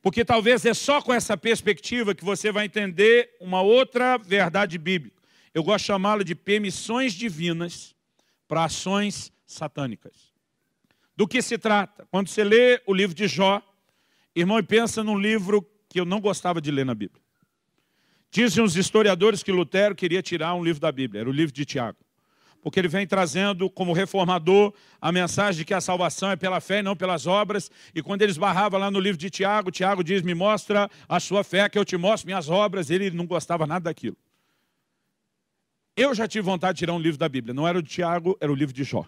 Speaker 1: Porque talvez é só com essa perspectiva que você vai entender uma outra verdade bíblica. Eu gosto de chamá-la de permissões divinas para ações satânicas. Do que se trata? Quando você lê o livro de Jó, irmão, e pensa num livro que eu não gostava de ler na Bíblia. Dizem os historiadores que Lutero queria tirar um livro da Bíblia, era o livro de Tiago. Porque ele vem trazendo como reformador a mensagem de que a salvação é pela fé e não pelas obras. E quando ele esbarrava lá no livro de Tiago, Tiago diz, me mostra a sua fé, que eu te mostro minhas obras. Ele não gostava nada daquilo. Eu já tive vontade de tirar um livro da Bíblia. Não era o de Tiago, era o livro de Jó.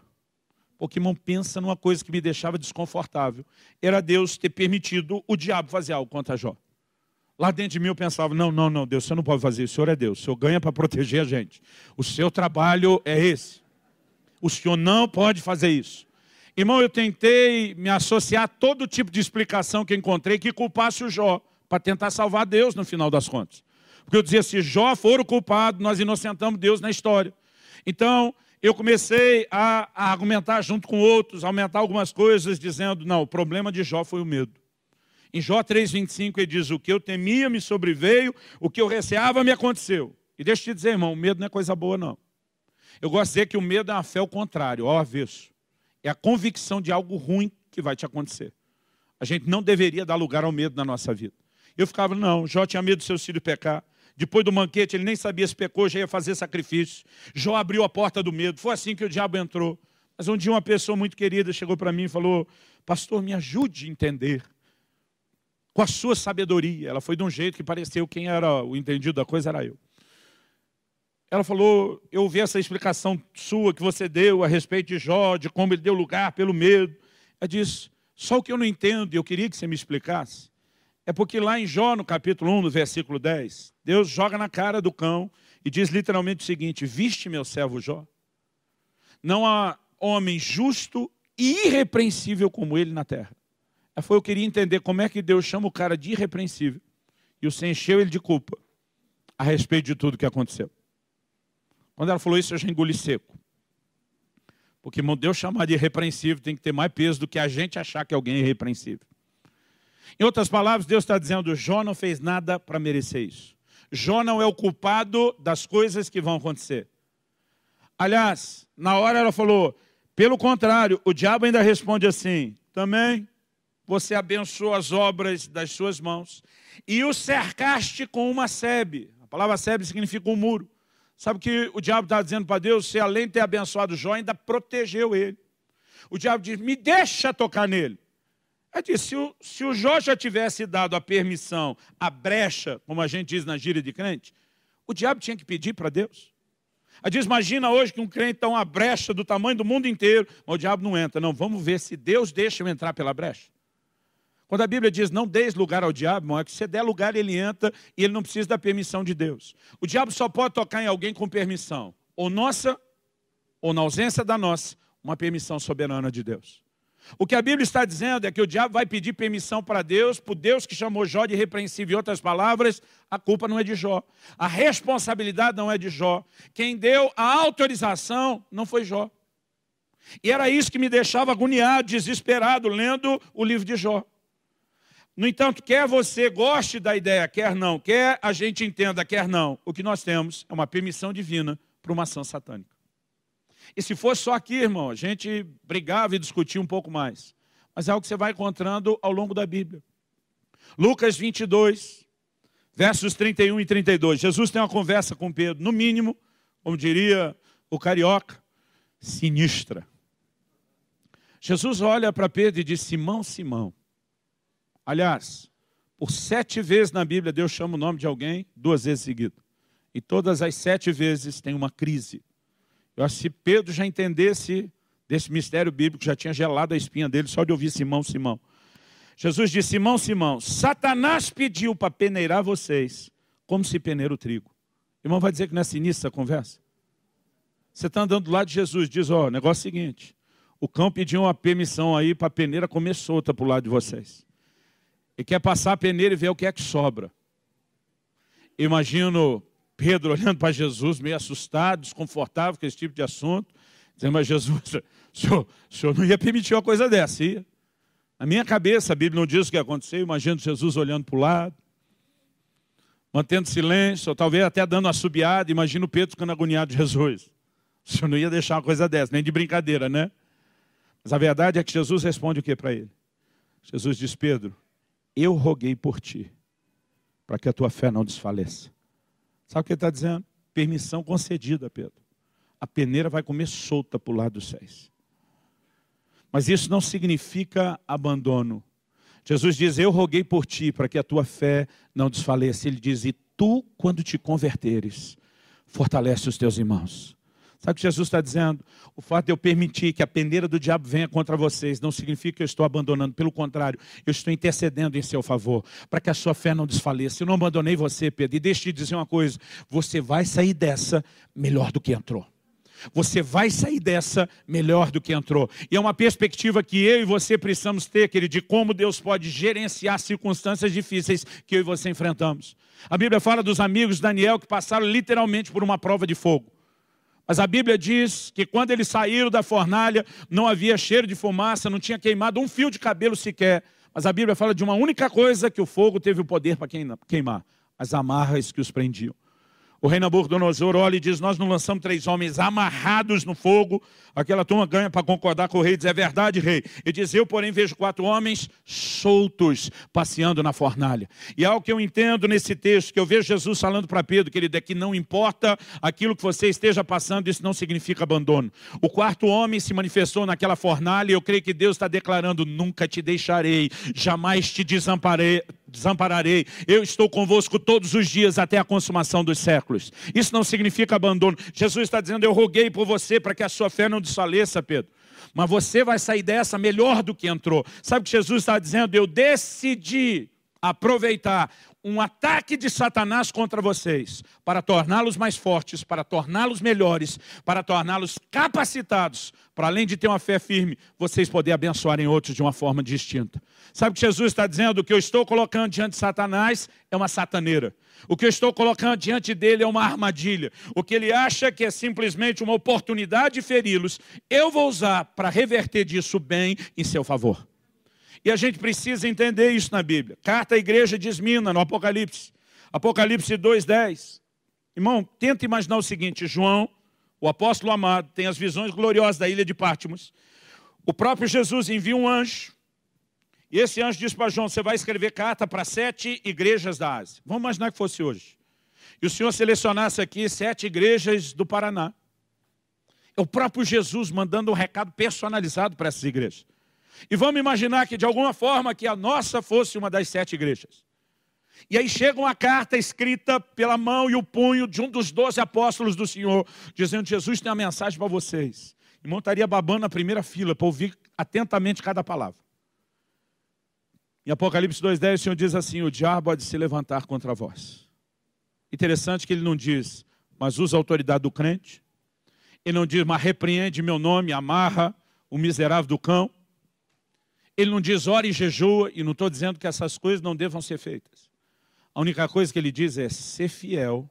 Speaker 1: Porque, irmão, pensa numa coisa que me deixava desconfortável. Era Deus ter permitido o diabo fazer algo contra Jó. Lá dentro de mim eu pensava, não, não, não, Deus, você não pode fazer isso. O Senhor é Deus. O Senhor ganha para proteger a gente. O seu trabalho é esse. O Senhor não pode fazer isso. Irmão, eu tentei me associar a todo tipo de explicação que encontrei que culpasse o Jó, para tentar salvar Deus no final das contas. Porque eu dizia, se Jó for o culpado, nós inocentamos Deus na história. Então, eu comecei a, a argumentar junto com outros, aumentar algumas coisas, dizendo, não, o problema de Jó foi o medo. Em Jó 3,25 ele diz, o que eu temia me sobreveio, o que eu receava me aconteceu. E deixa eu te dizer, irmão, o medo não é coisa boa, não. Eu gosto de dizer que o medo é uma fé ao contrário, ao avesso. É a convicção de algo ruim que vai te acontecer. A gente não deveria dar lugar ao medo na nossa vida. Eu ficava, não, Jó tinha medo do seu filho pecar. Depois do banquete, ele nem sabia se pecou, já ia fazer sacrifício. Jó abriu a porta do medo. Foi assim que o diabo entrou. Mas um dia uma pessoa muito querida chegou para mim e falou, pastor, me ajude a entender. Com a sua sabedoria. Ela foi de um jeito que pareceu quem era o entendido da coisa era eu. Ela falou, eu ouvi essa explicação sua que você deu a respeito de Jó, de como ele deu lugar pelo medo. Ela disse, só o que eu não entendo, e eu queria que você me explicasse, é porque lá em Jó, no capítulo 1, no versículo 10, Deus joga na cara do cão e diz literalmente o seguinte, viste meu servo Jó? Não há homem justo e irrepreensível como ele na terra. Foi eu queria entender como é que Deus chama o cara de irrepreensível e o encheu ele de culpa a respeito de tudo que aconteceu. Quando ela falou isso, eu já engoli seco. Porque Deus chamar de irrepreensível tem que ter mais peso do que a gente achar que alguém é irrepreensível. Em outras palavras, Deus está dizendo, Jó não fez nada para merecer isso. Jó não é o culpado das coisas que vão acontecer. Aliás, na hora ela falou, pelo contrário, o diabo ainda responde assim, também você abençoou as obras das suas mãos e o cercaste com uma sebe. A palavra sebe significa um muro. Sabe o que o diabo está dizendo para Deus? Você, além de ter abençoado Jó, ainda protegeu ele. O diabo diz: me deixa tocar nele. Ela disse: se o, se o Jó já tivesse dado a permissão, a brecha, como a gente diz na gíria de crente, o diabo tinha que pedir para Deus. Ela diz: imagina hoje que um crente está uma brecha do tamanho do mundo inteiro, mas o diabo não entra. Não, vamos ver se Deus deixa eu entrar pela brecha. Quando a Bíblia diz não deis lugar ao diabo, irmão, é que se der lugar ele entra e ele não precisa da permissão de Deus. O diabo só pode tocar em alguém com permissão, ou nossa, ou na ausência da nossa, uma permissão soberana de Deus. O que a Bíblia está dizendo é que o diabo vai pedir permissão para Deus, por Deus que chamou Jó de repreensível. Em outras palavras, a culpa não é de Jó. A responsabilidade não é de Jó. Quem deu a autorização não foi Jó. E era isso que me deixava agoniado, desesperado, lendo o livro de Jó. No entanto, quer você goste da ideia, quer não, quer a gente entenda, quer não, o que nós temos é uma permissão divina para uma ação satânica. E se fosse só aqui, irmão, a gente brigava e discutia um pouco mais. Mas é algo que você vai encontrando ao longo da Bíblia. Lucas 22, versos 31 e 32. Jesus tem uma conversa com Pedro, no mínimo, como diria o carioca, sinistra. Jesus olha para Pedro e diz: Simão, Simão. Aliás, por sete vezes na Bíblia Deus chama o nome de alguém, duas vezes seguido. E todas as sete vezes tem uma crise. Eu acho que se Pedro já entendesse desse mistério bíblico, já tinha gelado a espinha dele só de ouvir Simão, Simão. Jesus disse, Simão, Simão, Satanás pediu para peneirar vocês, como se peneira o trigo. Irmão vai dizer que não é sinistra a conversa? Você está andando do lado de Jesus, diz, ó, oh, negócio é o seguinte, o cão pediu uma permissão aí para a peneira comer solta para o lado de vocês e quer passar a peneira e ver o que é que sobra. Imagino Pedro olhando para Jesus, meio assustado, desconfortável com esse tipo de assunto, dizendo, mas Jesus, *laughs* o senhor, o senhor não ia permitir uma coisa dessa, ia? Na minha cabeça, a Bíblia não diz o que aconteceu, imagino Jesus olhando para o lado, mantendo silêncio, ou talvez até dando uma subiada, imagino Pedro ficando agoniado de Jesus. O senhor não ia deixar uma coisa dessa, nem de brincadeira, né? Mas a verdade é que Jesus responde o que para ele? Jesus diz, Pedro, eu roguei por ti, para que a tua fé não desfaleça. Sabe o que ele está dizendo? Permissão concedida, Pedro. A peneira vai comer solta para o lado dos céus. Mas isso não significa abandono. Jesus diz, eu roguei por ti, para que a tua fé não desfaleça. Ele diz, e tu, quando te converteres, fortalece os teus irmãos. Sabe o que Jesus está dizendo? O fato de eu permitir que a peneira do diabo venha contra vocês não significa que eu estou abandonando. Pelo contrário, eu estou intercedendo em seu favor, para que a sua fé não desfaleça. Eu não abandonei você, Pedro. E deixe de dizer uma coisa: você vai sair dessa melhor do que entrou. Você vai sair dessa melhor do que entrou. E é uma perspectiva que eu e você precisamos ter, querido, de como Deus pode gerenciar circunstâncias difíceis que eu e você enfrentamos. A Bíblia fala dos amigos de Daniel que passaram literalmente por uma prova de fogo. Mas a Bíblia diz que quando eles saíram da fornalha, não havia cheiro de fumaça, não tinha queimado um fio de cabelo sequer. Mas a Bíblia fala de uma única coisa que o fogo teve o poder para queimar: as amarras que os prendiam. O rei Nabucodonosor olha e diz: Nós não lançamos três homens amarrados no fogo. Aquela turma ganha para concordar com o rei, diz: É verdade, rei. Ele diz: Eu, porém, vejo quatro homens soltos passeando na fornalha. E algo que eu entendo nesse texto, que eu vejo Jesus falando para Pedro, querido, é que não importa aquilo que você esteja passando, isso não significa abandono. O quarto homem se manifestou naquela fornalha e eu creio que Deus está declarando: Nunca te deixarei, jamais te desamparei desampararei. Eu estou convosco todos os dias até a consumação dos séculos. Isso não significa abandono. Jesus está dizendo: Eu roguei por você para que a sua fé não desfaleça, Pedro. Mas você vai sair dessa melhor do que entrou. Sabe o que Jesus está dizendo? Eu decidi aproveitar um ataque de Satanás contra vocês, para torná-los mais fortes, para torná-los melhores, para torná-los capacitados, para além de ter uma fé firme, vocês poderem abençoarem outros de uma forma distinta. Sabe o que Jesus está dizendo? O que eu estou colocando diante de Satanás é uma sataneira. O que eu estou colocando diante dele é uma armadilha. O que ele acha que é simplesmente uma oportunidade de feri-los, eu vou usar para reverter disso bem em seu favor. E a gente precisa entender isso na Bíblia. Carta à igreja de Esmina, no Apocalipse. Apocalipse 2,10. Irmão, tenta imaginar o seguinte: João, o apóstolo amado, tem as visões gloriosas da ilha de Pátimos. O próprio Jesus envia um anjo. E esse anjo diz para João: Você vai escrever carta para sete igrejas da Ásia. Vamos imaginar que fosse hoje. E o Senhor selecionasse aqui sete igrejas do Paraná. É o próprio Jesus mandando um recado personalizado para essas igrejas. E vamos imaginar que de alguma forma que a nossa fosse uma das sete igrejas. E aí chega uma carta escrita pela mão e o punho de um dos doze apóstolos do Senhor, dizendo: Jesus tem uma mensagem para vocês. E montaria babando na primeira fila para ouvir atentamente cada palavra. Em Apocalipse 2,10, o Senhor diz assim: O diabo há de se levantar contra vós. Interessante que ele não diz, mas usa a autoridade do crente. Ele não diz, mas repreende meu nome, amarra o miserável do cão. Ele não diz, ora e jejua, e não estou dizendo que essas coisas não devam ser feitas. A única coisa que ele diz é ser fiel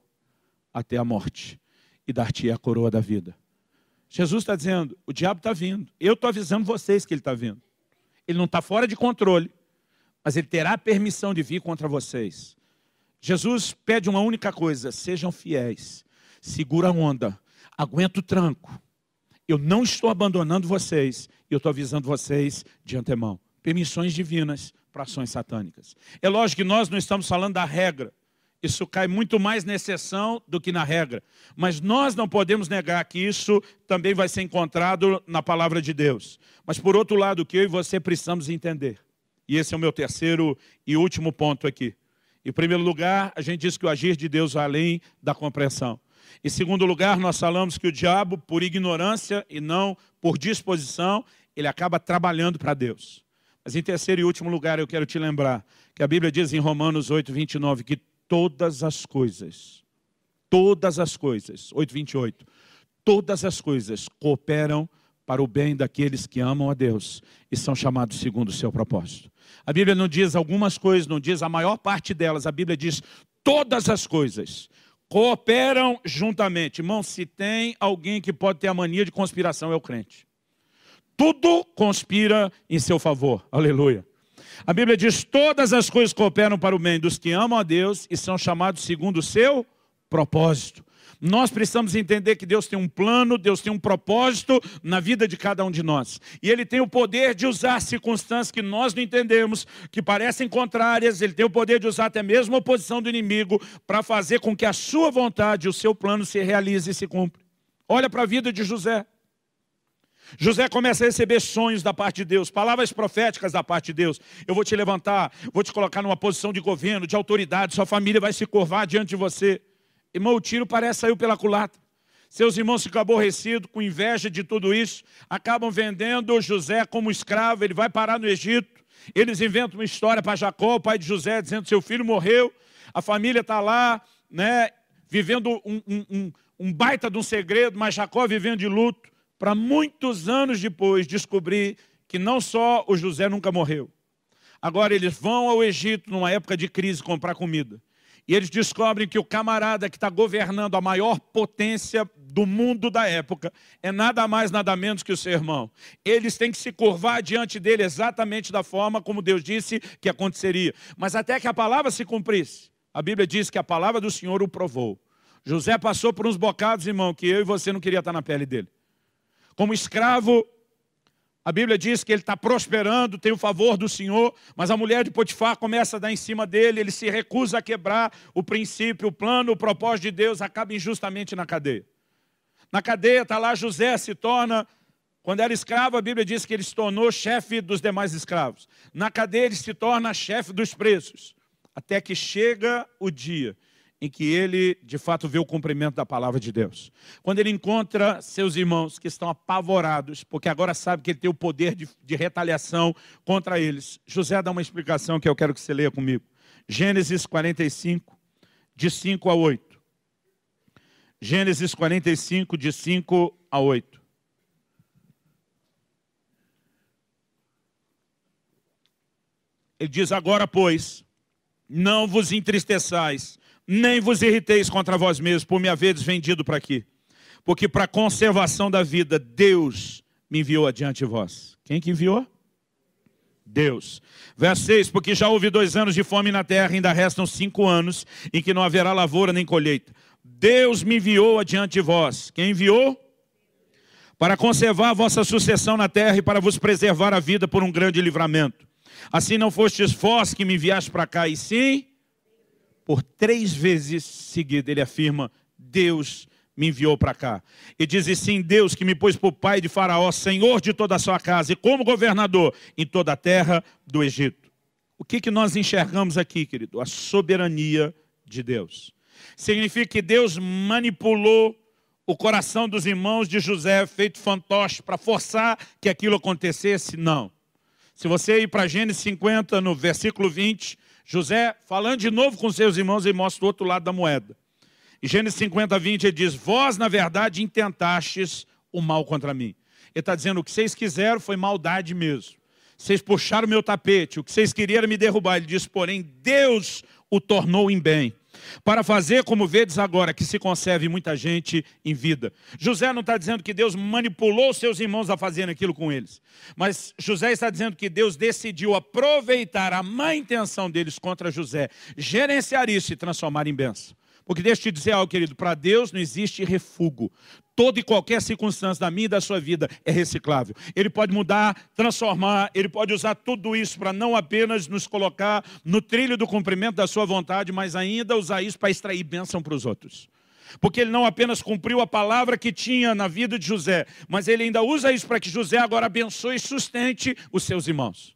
Speaker 1: até a morte e dar-te a coroa da vida. Jesus está dizendo, o diabo está vindo. Eu estou avisando vocês que ele está vindo. Ele não está fora de controle, mas ele terá permissão de vir contra vocês. Jesus pede uma única coisa: sejam fiéis, segura a onda, aguenta o tranco. Eu não estou abandonando vocês, eu estou avisando vocês de antemão. Permissões divinas para ações satânicas. É lógico que nós não estamos falando da regra. Isso cai muito mais na exceção do que na regra. Mas nós não podemos negar que isso também vai ser encontrado na palavra de Deus. Mas por outro lado, o que eu e você precisamos entender. E esse é o meu terceiro e último ponto aqui. Em primeiro lugar, a gente diz que o agir de Deus vai além da compreensão. Em segundo lugar, nós falamos que o diabo, por ignorância e não por disposição, ele acaba trabalhando para Deus. Mas em terceiro e último lugar, eu quero te lembrar que a Bíblia diz em Romanos 8, 29 que todas as coisas, todas as coisas, 8, 28, todas as coisas cooperam para o bem daqueles que amam a Deus e são chamados segundo o seu propósito. A Bíblia não diz algumas coisas, não diz a maior parte delas, a Bíblia diz todas as coisas cooperam juntamente. Irmão, se tem alguém que pode ter a mania de conspiração, é o crente. Tudo conspira em seu favor. Aleluia. A Bíblia diz: todas as coisas cooperam para o bem dos que amam a Deus e são chamados segundo o seu propósito. Nós precisamos entender que Deus tem um plano, Deus tem um propósito na vida de cada um de nós. E Ele tem o poder de usar circunstâncias que nós não entendemos, que parecem contrárias, Ele tem o poder de usar até mesmo a oposição do inimigo para fazer com que a sua vontade, o seu plano se realize e se cumpra. Olha para a vida de José. José começa a receber sonhos da parte de Deus, palavras proféticas da parte de Deus. Eu vou te levantar, vou te colocar numa posição de governo, de autoridade, sua família vai se curvar diante de você. Irmão, o tiro parece sair pela culatra. Seus irmãos ficam aborrecidos, com inveja de tudo isso, acabam vendendo José como escravo, ele vai parar no Egito. Eles inventam uma história para Jacó, o pai de José, dizendo que seu filho morreu, a família está lá, né, vivendo um, um, um, um baita de um segredo, mas Jacó vivendo de luto, para muitos anos depois descobrir que não só o José nunca morreu. Agora eles vão ao Egito numa época de crise comprar comida. E eles descobrem que o camarada que está governando a maior potência do mundo da época é nada mais, nada menos que o seu irmão. Eles têm que se curvar diante dele exatamente da forma como Deus disse que aconteceria. Mas até que a palavra se cumprisse, a Bíblia diz que a palavra do Senhor o provou. José passou por uns bocados, irmão, que eu e você não queria estar na pele dele. Como escravo, a Bíblia diz que ele está prosperando, tem o favor do Senhor, mas a mulher de Potifar começa a dar em cima dele, ele se recusa a quebrar o princípio, o plano, o propósito de Deus, acaba injustamente na cadeia. Na cadeia está lá José, se torna, quando era escravo, a Bíblia diz que ele se tornou chefe dos demais escravos. Na cadeia ele se torna chefe dos presos, até que chega o dia em que ele, de fato, vê o cumprimento da palavra de Deus. Quando ele encontra seus irmãos que estão apavorados, porque agora sabe que ele tem o poder de, de retaliação contra eles. José dá uma explicação que eu quero que você leia comigo. Gênesis 45, de 5 a 8. Gênesis 45, de 5 a 8. Ele diz: Agora, pois, não vos entristeçais nem vos irriteis contra vós mesmos por me haveres vendido para aqui. Porque para a conservação da vida, Deus me enviou adiante de vós. Quem que enviou? Deus. Verso 6, porque já houve dois anos de fome na terra, ainda restam cinco anos em que não haverá lavoura nem colheita. Deus me enviou adiante de vós. Quem enviou? Para conservar a vossa sucessão na terra e para vos preservar a vida por um grande livramento. Assim não fostes vós que me enviaste para cá, e sim por três vezes seguida, ele afirma: Deus me enviou para cá. E diz sim, Deus que me pôs por pai de Faraó, senhor de toda a sua casa, e como governador em toda a terra do Egito. O que, que nós enxergamos aqui, querido? A soberania de Deus. Significa que Deus manipulou o coração dos irmãos de José, feito fantoche, para forçar que aquilo acontecesse? Não. Se você ir para Gênesis 50, no versículo 20, José, falando de novo com seus irmãos, ele mostra o outro lado da moeda. Em Gênesis 50, 20, ele diz, vós, na verdade, intentastes o mal contra mim. Ele está dizendo, o que vocês quiseram foi maldade mesmo. Vocês puxaram meu tapete, o que vocês queriam era me derrubar. Ele diz, porém, Deus o tornou em bem. Para fazer, como vedes agora, que se conserve muita gente em vida. José não está dizendo que Deus manipulou seus irmãos a fazerem aquilo com eles. Mas José está dizendo que Deus decidiu aproveitar a má intenção deles contra José, gerenciar isso e transformar em bênção. Porque deixa eu te dizer algo, querido, para Deus não existe refúgio. Toda e qualquer circunstância da minha e da sua vida é reciclável. Ele pode mudar, transformar, ele pode usar tudo isso para não apenas nos colocar no trilho do cumprimento da sua vontade, mas ainda usar isso para extrair bênção para os outros. Porque ele não apenas cumpriu a palavra que tinha na vida de José, mas ele ainda usa isso para que José agora abençoe e sustente os seus irmãos.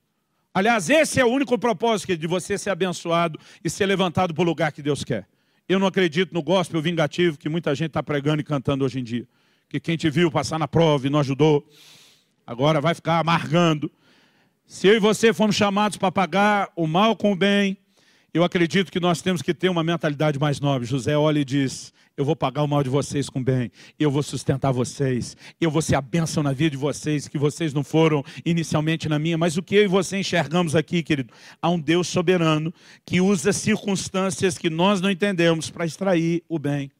Speaker 1: Aliás, esse é o único propósito de você ser abençoado e ser levantado para o lugar que Deus quer. Eu não acredito no gospel vingativo que muita gente está pregando e cantando hoje em dia. Que quem te viu passar na prova e não ajudou, agora vai ficar amargando. Se eu e você fomos chamados para pagar o mal com o bem, eu acredito que nós temos que ter uma mentalidade mais nobre. José olha e diz, eu vou pagar o mal de vocês com bem, eu vou sustentar vocês, eu vou ser a bênção na vida de vocês, que vocês não foram inicialmente na minha, mas o que eu e você enxergamos aqui, querido? Há um Deus soberano que usa circunstâncias que nós não entendemos para extrair o bem.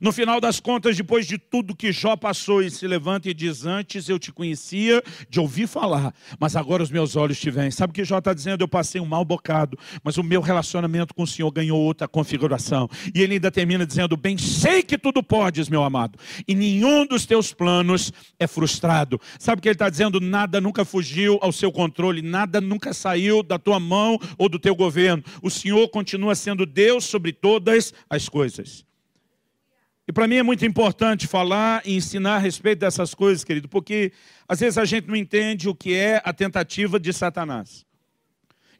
Speaker 1: No final das contas, depois de tudo que Jó passou, e se levanta e diz, antes eu te conhecia de ouvir falar, mas agora os meus olhos te veem. Sabe o que Jó está dizendo? Eu passei um mau bocado, mas o meu relacionamento com o Senhor ganhou outra configuração. E ele ainda termina dizendo, bem sei que tudo podes, meu amado, e nenhum dos teus planos é frustrado. Sabe o que ele está dizendo? Nada nunca fugiu ao seu controle, nada nunca saiu da tua mão ou do teu governo. O Senhor continua sendo Deus sobre todas as coisas. E para mim é muito importante falar e ensinar a respeito dessas coisas, querido, porque às vezes a gente não entende o que é a tentativa de Satanás.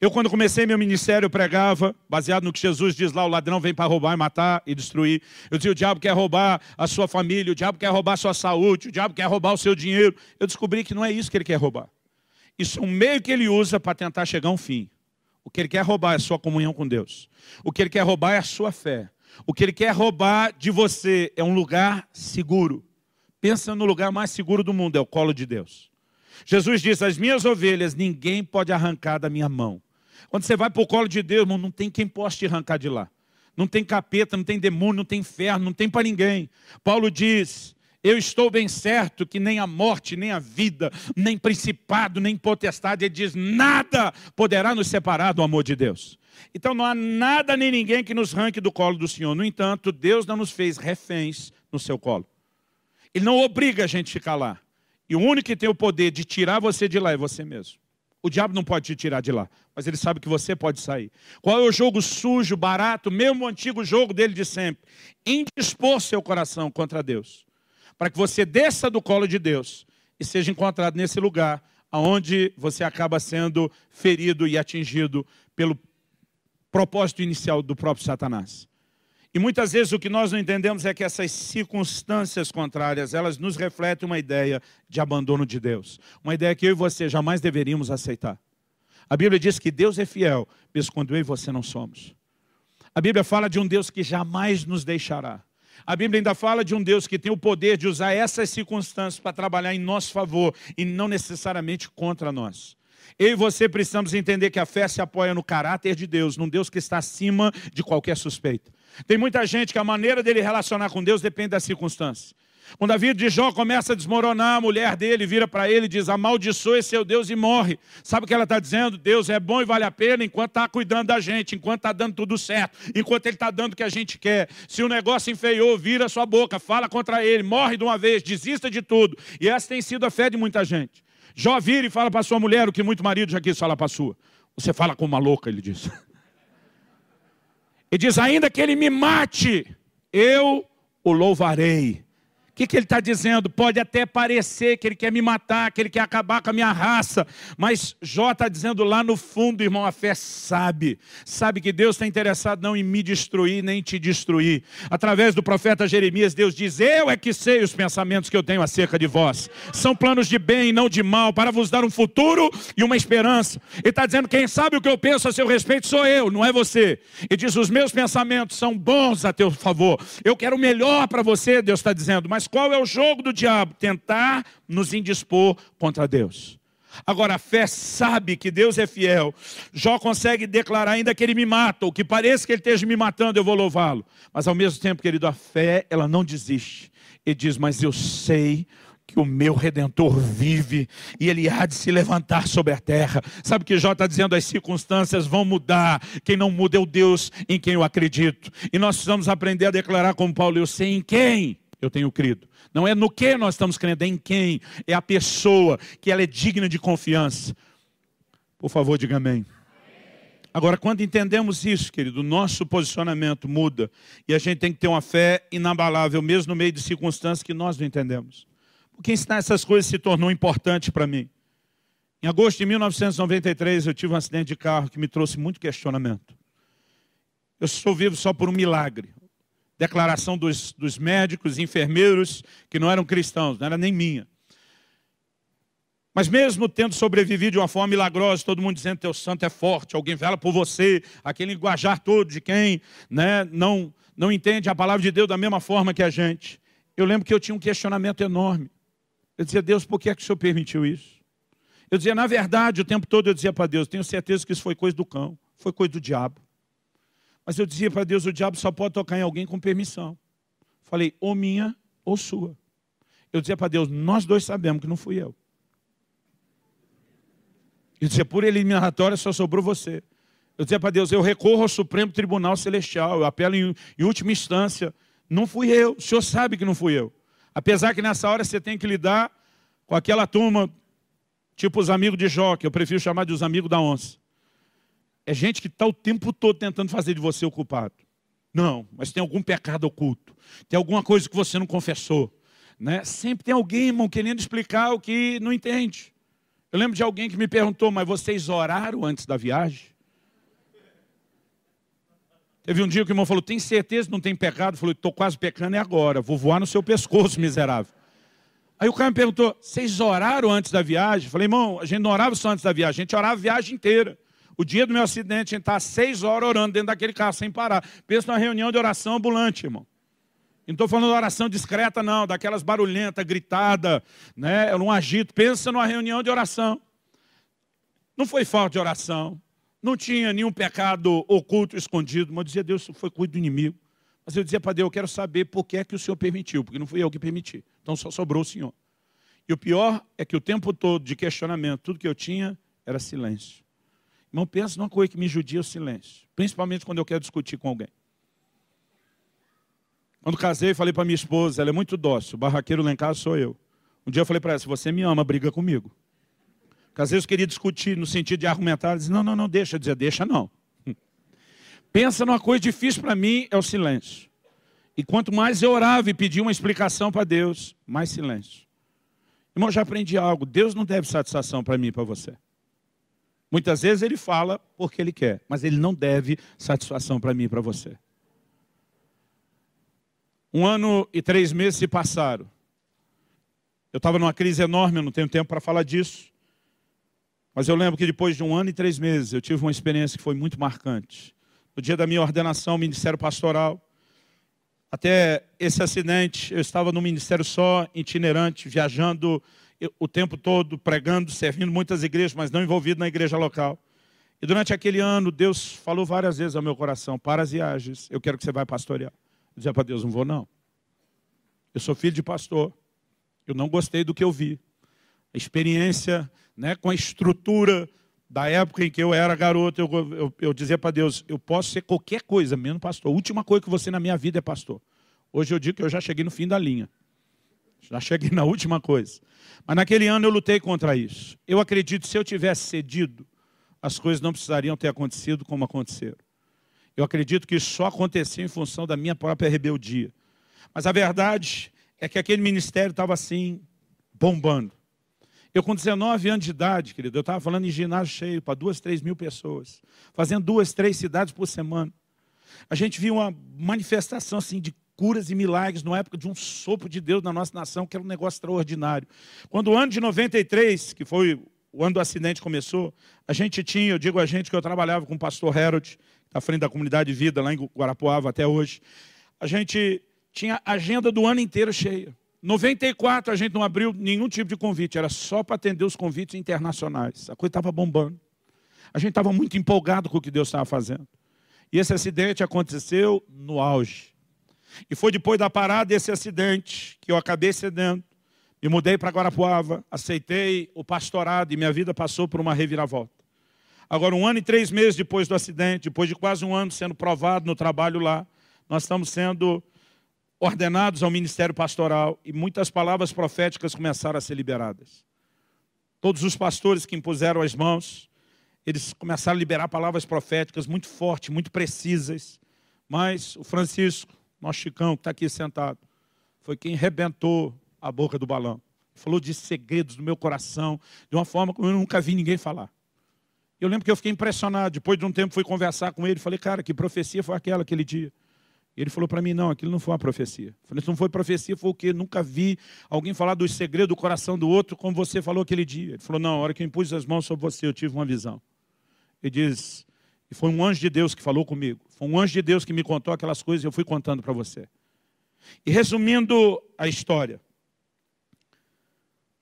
Speaker 1: Eu, quando comecei meu ministério, eu pregava, baseado no que Jesus diz lá, o ladrão vem para roubar, matar e destruir. Eu dizia, o diabo quer roubar a sua família, o diabo quer roubar a sua saúde, o diabo quer roubar o seu dinheiro. Eu descobri que não é isso que ele quer roubar. Isso é um meio que ele usa para tentar chegar a um fim. O que ele quer roubar é a sua comunhão com Deus. O que ele quer roubar é a sua fé. O que ele quer roubar de você é um lugar seguro. Pensa no lugar mais seguro do mundo, é o colo de Deus. Jesus disse, as minhas ovelhas ninguém pode arrancar da minha mão. Quando você vai para o colo de Deus, não tem quem possa te arrancar de lá. Não tem capeta, não tem demônio, não tem inferno, não tem para ninguém. Paulo diz, eu estou bem certo que nem a morte, nem a vida, nem principado, nem potestade, ele diz, nada poderá nos separar do amor de Deus. Então não há nada nem ninguém que nos ranque do colo do Senhor. No entanto, Deus não nos fez reféns no seu colo. Ele não obriga a gente a ficar lá. E o único que tem o poder de tirar você de lá é você mesmo. O diabo não pode te tirar de lá, mas ele sabe que você pode sair. Qual é o jogo sujo, barato, mesmo o antigo jogo dele de sempre? Indispor seu coração contra Deus. Para que você desça do colo de Deus e seja encontrado nesse lugar onde você acaba sendo ferido e atingido pelo propósito inicial do próprio Satanás. E muitas vezes o que nós não entendemos é que essas circunstâncias contrárias, elas nos refletem uma ideia de abandono de Deus. Uma ideia que eu e você jamais deveríamos aceitar. A Bíblia diz que Deus é fiel, mesmo quando eu e você não somos. A Bíblia fala de um Deus que jamais nos deixará. A Bíblia ainda fala de um Deus que tem o poder de usar essas circunstâncias para trabalhar em nosso favor e não necessariamente contra nós. Eu e você precisamos entender que a fé se apoia no caráter de Deus, num Deus que está acima de qualquer suspeita. Tem muita gente que a maneira dele relacionar com Deus depende das circunstâncias. Quando a vida de Jó começa a desmoronar, a mulher dele vira para ele e diz, amaldiçoe seu Deus e morre. Sabe o que ela está dizendo? Deus é bom e vale a pena enquanto está cuidando da gente, enquanto está dando tudo certo, enquanto ele está dando o que a gente quer. Se o negócio enfeiou, vira sua boca, fala contra ele, morre de uma vez, desista de tudo. E essa tem sido a fé de muita gente. Jó vira e fala para sua mulher o que muito marido já quis falar para sua. Você fala como uma louca, ele diz. *laughs* Ele diz, ainda que ele me mate, eu o louvarei que, que ele está dizendo? Pode até parecer que ele quer me matar, que ele quer acabar com a minha raça, mas Jó está dizendo lá no fundo, irmão, a fé sabe, sabe que Deus está interessado não em me destruir, nem em te destruir. Através do profeta Jeremias, Deus diz: Eu é que sei os pensamentos que eu tenho acerca de vós. São planos de bem e não de mal, para vos dar um futuro e uma esperança. Ele está dizendo: Quem sabe o que eu penso a seu respeito sou eu, não é você. E diz: Os meus pensamentos são bons a teu favor. Eu quero o melhor para você, Deus está dizendo, mas qual é o jogo do diabo? Tentar nos indispor contra Deus. Agora, a fé sabe que Deus é fiel. Jó consegue declarar ainda que ele me mata, ou que pareça que ele esteja me matando, eu vou louvá-lo. Mas ao mesmo tempo, querido, a fé, ela não desiste. Ele diz, mas eu sei que o meu redentor vive e ele há de se levantar sobre a terra. Sabe que Jó está dizendo? As circunstâncias vão mudar. Quem não muda é o Deus em quem eu acredito. E nós precisamos aprender a declarar como Paulo: Eu sei em quem eu tenho crido. Não é no que nós estamos crendo, é em quem. É a pessoa que ela é digna de confiança. Por favor, diga amém. Agora, quando entendemos isso, querido, nosso posicionamento muda e a gente tem que ter uma fé inabalável, mesmo no meio de circunstâncias que nós não entendemos. Porque ensinar essas coisas se tornou importante para mim. Em agosto de 1993, eu tive um acidente de carro que me trouxe muito questionamento. Eu estou vivo só por um milagre declaração dos, dos médicos, enfermeiros, que não eram cristãos, não era nem minha. Mas mesmo tendo sobrevivido de uma forma milagrosa, todo mundo dizendo que teu santo é forte, alguém vela por você, aquele linguajar todo de quem né, não, não entende a palavra de Deus da mesma forma que a gente. Eu lembro que eu tinha um questionamento enorme. Eu dizia, Deus, por que é que o Senhor permitiu isso? Eu dizia, na verdade, o tempo todo eu dizia para Deus, tenho certeza que isso foi coisa do cão, foi coisa do diabo. Mas eu dizia para Deus: o diabo só pode tocar em alguém com permissão. Falei, ou minha ou sua. Eu dizia para Deus: nós dois sabemos que não fui eu. Eu dizia: por eliminatória só sobrou você. Eu dizia para Deus: eu recorro ao Supremo Tribunal Celestial, eu apelo em, em última instância. Não fui eu, o senhor sabe que não fui eu. Apesar que nessa hora você tem que lidar com aquela turma, tipo os amigos de Jó, que eu prefiro chamar de os amigos da onça. É gente que está o tempo todo tentando fazer de você o culpado. Não, mas tem algum pecado oculto. Tem alguma coisa que você não confessou. Né? Sempre tem alguém, irmão, querendo explicar o que não entende. Eu lembro de alguém que me perguntou, mas vocês oraram antes da viagem? Teve um dia que o irmão falou, tem certeza que não tem pecado? Eu falei, estou quase pecando, é agora, vou voar no seu pescoço, miserável. Aí o cara me perguntou, vocês oraram antes da viagem? Eu falei, irmão, a gente não orava só antes da viagem, a gente orava a viagem inteira. O dia do meu acidente, a gente está seis horas orando dentro daquele carro sem parar. Pensa numa reunião de oração ambulante, irmão. não estou falando de oração discreta, não, daquelas barulhentas, gritada, né? um agito. Pensa numa reunião de oração. Não foi falta de oração. Não tinha nenhum pecado oculto, escondido. Mas dizia, Deus, foi cuido do inimigo. Mas eu dizia para Deus, eu quero saber por que é que o Senhor permitiu, porque não fui eu que permiti. Então só sobrou o Senhor. E o pior é que o tempo todo de questionamento, tudo que eu tinha era silêncio. Irmão, pensa numa coisa que me judia o silêncio. Principalmente quando eu quero discutir com alguém. Quando casei, falei para minha esposa, ela é muito dócil, o barraqueiro lá em casa sou eu. Um dia eu falei para ela, se você me ama, briga comigo. Porque às vezes eu queria discutir no sentido de argumentar, ela dizia, não, não, não, deixa. Eu dizia, deixa não. *laughs* Pensa numa coisa difícil para mim, é o silêncio. E quanto mais eu orava e pedia uma explicação para Deus, mais silêncio. Irmão, já aprendi algo. Deus não deve satisfação para mim e para você. Muitas vezes ele fala porque ele quer, mas ele não deve satisfação para mim e para você. Um ano e três meses se passaram. Eu estava numa crise enorme, eu não tenho tempo para falar disso. Mas eu lembro que depois de um ano e três meses, eu tive uma experiência que foi muito marcante. No dia da minha ordenação ao Ministério Pastoral, até esse acidente, eu estava no ministério só, itinerante, viajando o tempo todo pregando, servindo muitas igrejas, mas não envolvido na igreja local. E durante aquele ano, Deus falou várias vezes ao meu coração: para as viagens, eu quero que você vá pastorear. Eu dizia para Deus: não vou não. Eu sou filho de pastor. Eu não gostei do que eu vi. A experiência né, com a estrutura da época em que eu era garoto, eu, eu, eu dizia para Deus: eu posso ser qualquer coisa, menos pastor. A última coisa que você na minha vida é pastor. Hoje eu digo que eu já cheguei no fim da linha. Já cheguei *laughs* na última coisa. Mas naquele ano eu lutei contra isso. Eu acredito que se eu tivesse cedido, as coisas não precisariam ter acontecido como aconteceram. Eu acredito que isso só acontecia em função da minha própria rebeldia. Mas a verdade é que aquele ministério estava assim, bombando. Eu, com 19 anos de idade, querido, eu estava falando em ginásio cheio para duas, três mil pessoas, fazendo duas, três cidades por semana. A gente viu uma manifestação assim de curas e milagres na época de um sopro de Deus na nossa nação, que era um negócio extraordinário. Quando o ano de 93, que foi o ano do acidente começou, a gente tinha, eu digo a gente que eu trabalhava com o pastor Harold, à frente da comunidade de vida lá em Guarapuava até hoje. A gente tinha a agenda do ano inteiro cheia. 94 a gente não abriu nenhum tipo de convite, era só para atender os convites internacionais. A coisa estava bombando. A gente estava muito empolgado com o que Deus estava fazendo. E esse acidente aconteceu no auge. E foi depois da parada desse acidente que eu acabei cedendo. Me mudei para Guarapuava, aceitei o pastorado e minha vida passou por uma reviravolta. Agora, um ano e três meses depois do acidente, depois de quase um ano sendo provado no trabalho lá, nós estamos sendo ordenados ao ministério pastoral e muitas palavras proféticas começaram a ser liberadas. Todos os pastores que impuseram as mãos, eles começaram a liberar palavras proféticas muito fortes, muito precisas. Mas o Francisco, nosso Chicão, que está aqui sentado, foi quem rebentou a boca do balão. Falou de segredos do meu coração, de uma forma como eu nunca vi ninguém falar. Eu lembro que eu fiquei impressionado. Depois de um tempo, fui conversar com ele. Falei, cara, que profecia foi aquela aquele dia? Ele falou para mim, não, aquilo não foi uma profecia. Eu falei, se não foi profecia, foi o quê? Nunca vi alguém falar dos segredos do coração do outro, como você falou aquele dia. Ele falou, não, a hora que eu impus as mãos sobre você, eu tive uma visão. Ele diz, e foi um anjo de Deus que falou comigo. Foi um anjo de Deus que me contou aquelas coisas e eu fui contando para você. E resumindo a história,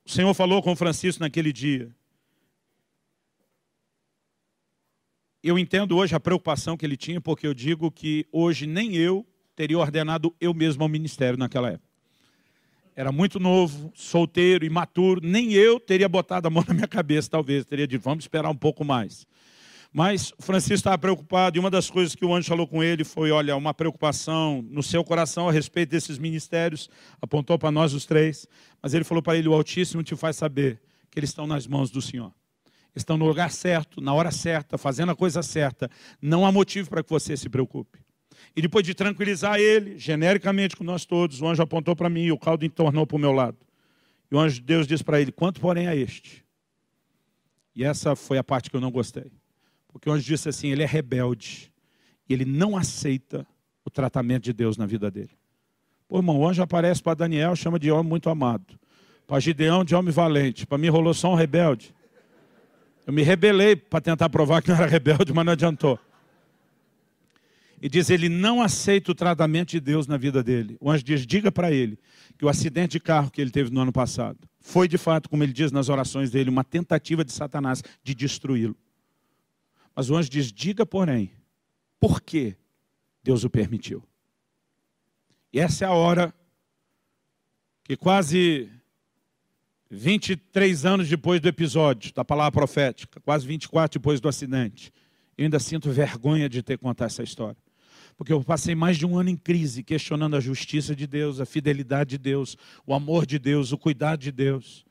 Speaker 1: o Senhor falou com Francisco naquele dia. eu entendo hoje a preocupação que ele tinha, porque eu digo que hoje nem eu teria ordenado eu mesmo ao ministério naquela época. Era muito novo, solteiro, imaturo, nem eu teria botado a mão na minha cabeça, talvez, teria dito, vamos esperar um pouco mais. Mas Francisco estava preocupado, e uma das coisas que o anjo falou com ele foi, olha, uma preocupação no seu coração a respeito desses ministérios, apontou para nós os três, mas ele falou para ele, o Altíssimo te faz saber que eles estão nas mãos do Senhor estão no lugar certo, na hora certa, fazendo a coisa certa. Não há motivo para que você se preocupe. E depois de tranquilizar ele, genericamente com nós todos, o anjo apontou para mim e o caldo entornou para o meu lado. E o anjo de Deus disse para ele: Quanto, porém, a este? E essa foi a parte que eu não gostei. Porque o anjo disse assim: Ele é rebelde. E ele não aceita o tratamento de Deus na vida dele. Pô, irmão, o anjo aparece para Daniel, chama de homem muito amado. Para Gideão, de homem valente. Para mim, rolou só um rebelde. Eu me rebelei para tentar provar que não era rebelde, mas não adiantou. E diz: ele não aceita o tratamento de Deus na vida dele. O anjo diz: diga para ele que o acidente de carro que ele teve no ano passado foi, de fato, como ele diz nas orações dele, uma tentativa de Satanás de destruí-lo. Mas o anjo diz: diga, porém, por que Deus o permitiu. E essa é a hora que quase 23 anos depois do episódio da palavra profética, quase 24 depois do acidente, eu ainda sinto vergonha de ter contar essa história. Porque eu passei mais de um ano em crise, questionando a justiça de Deus, a fidelidade de Deus, o amor de Deus, o cuidado de Deus.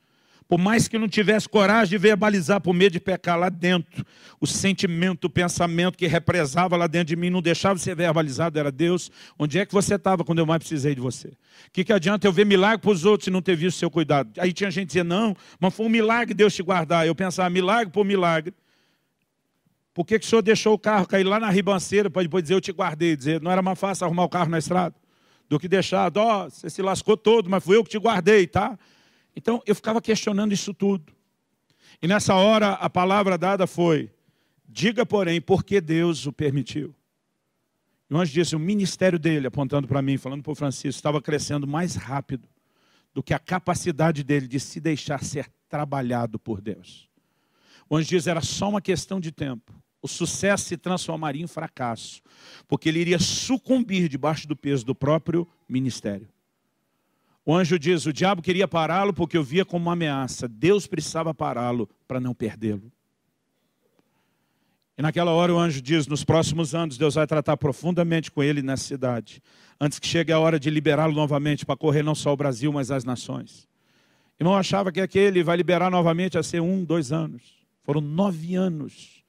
Speaker 1: Por mais que não tivesse coragem de verbalizar por medo de pecar lá dentro, o sentimento, o pensamento que represava lá dentro de mim não deixava de ser verbalizado, era Deus, onde é que você estava quando eu mais precisei de você? O que, que adianta eu ver milagre para os outros e não ter visto o seu cuidado? Aí tinha gente dizendo, não, mas foi um milagre Deus te guardar. Eu pensava, milagre por milagre. Por que, que o senhor deixou o carro cair lá na ribanceira para depois dizer, eu te guardei? Dizer, não era mais fácil arrumar o carro na estrada? Do que deixar, ó, oh, você se lascou todo, mas fui eu que te guardei, tá? Então eu ficava questionando isso tudo. E nessa hora a palavra dada foi: diga, porém, por que Deus o permitiu. E o anjo disse: o ministério dele, apontando para mim, falando para o Francisco, estava crescendo mais rápido do que a capacidade dele de se deixar ser trabalhado por Deus. O anjo diz: era só uma questão de tempo. O sucesso se transformaria em fracasso, porque ele iria sucumbir debaixo do peso do próprio ministério. O anjo diz: o diabo queria pará-lo porque eu via como uma ameaça. Deus precisava pará-lo para não perdê-lo. E naquela hora o anjo diz: nos próximos anos Deus vai tratar profundamente com ele nessa cidade, antes que chegue a hora de liberá-lo novamente para correr não só o Brasil, mas as nações. Irmão, achava que aquele vai liberar novamente a ser um, dois anos. Foram nove anos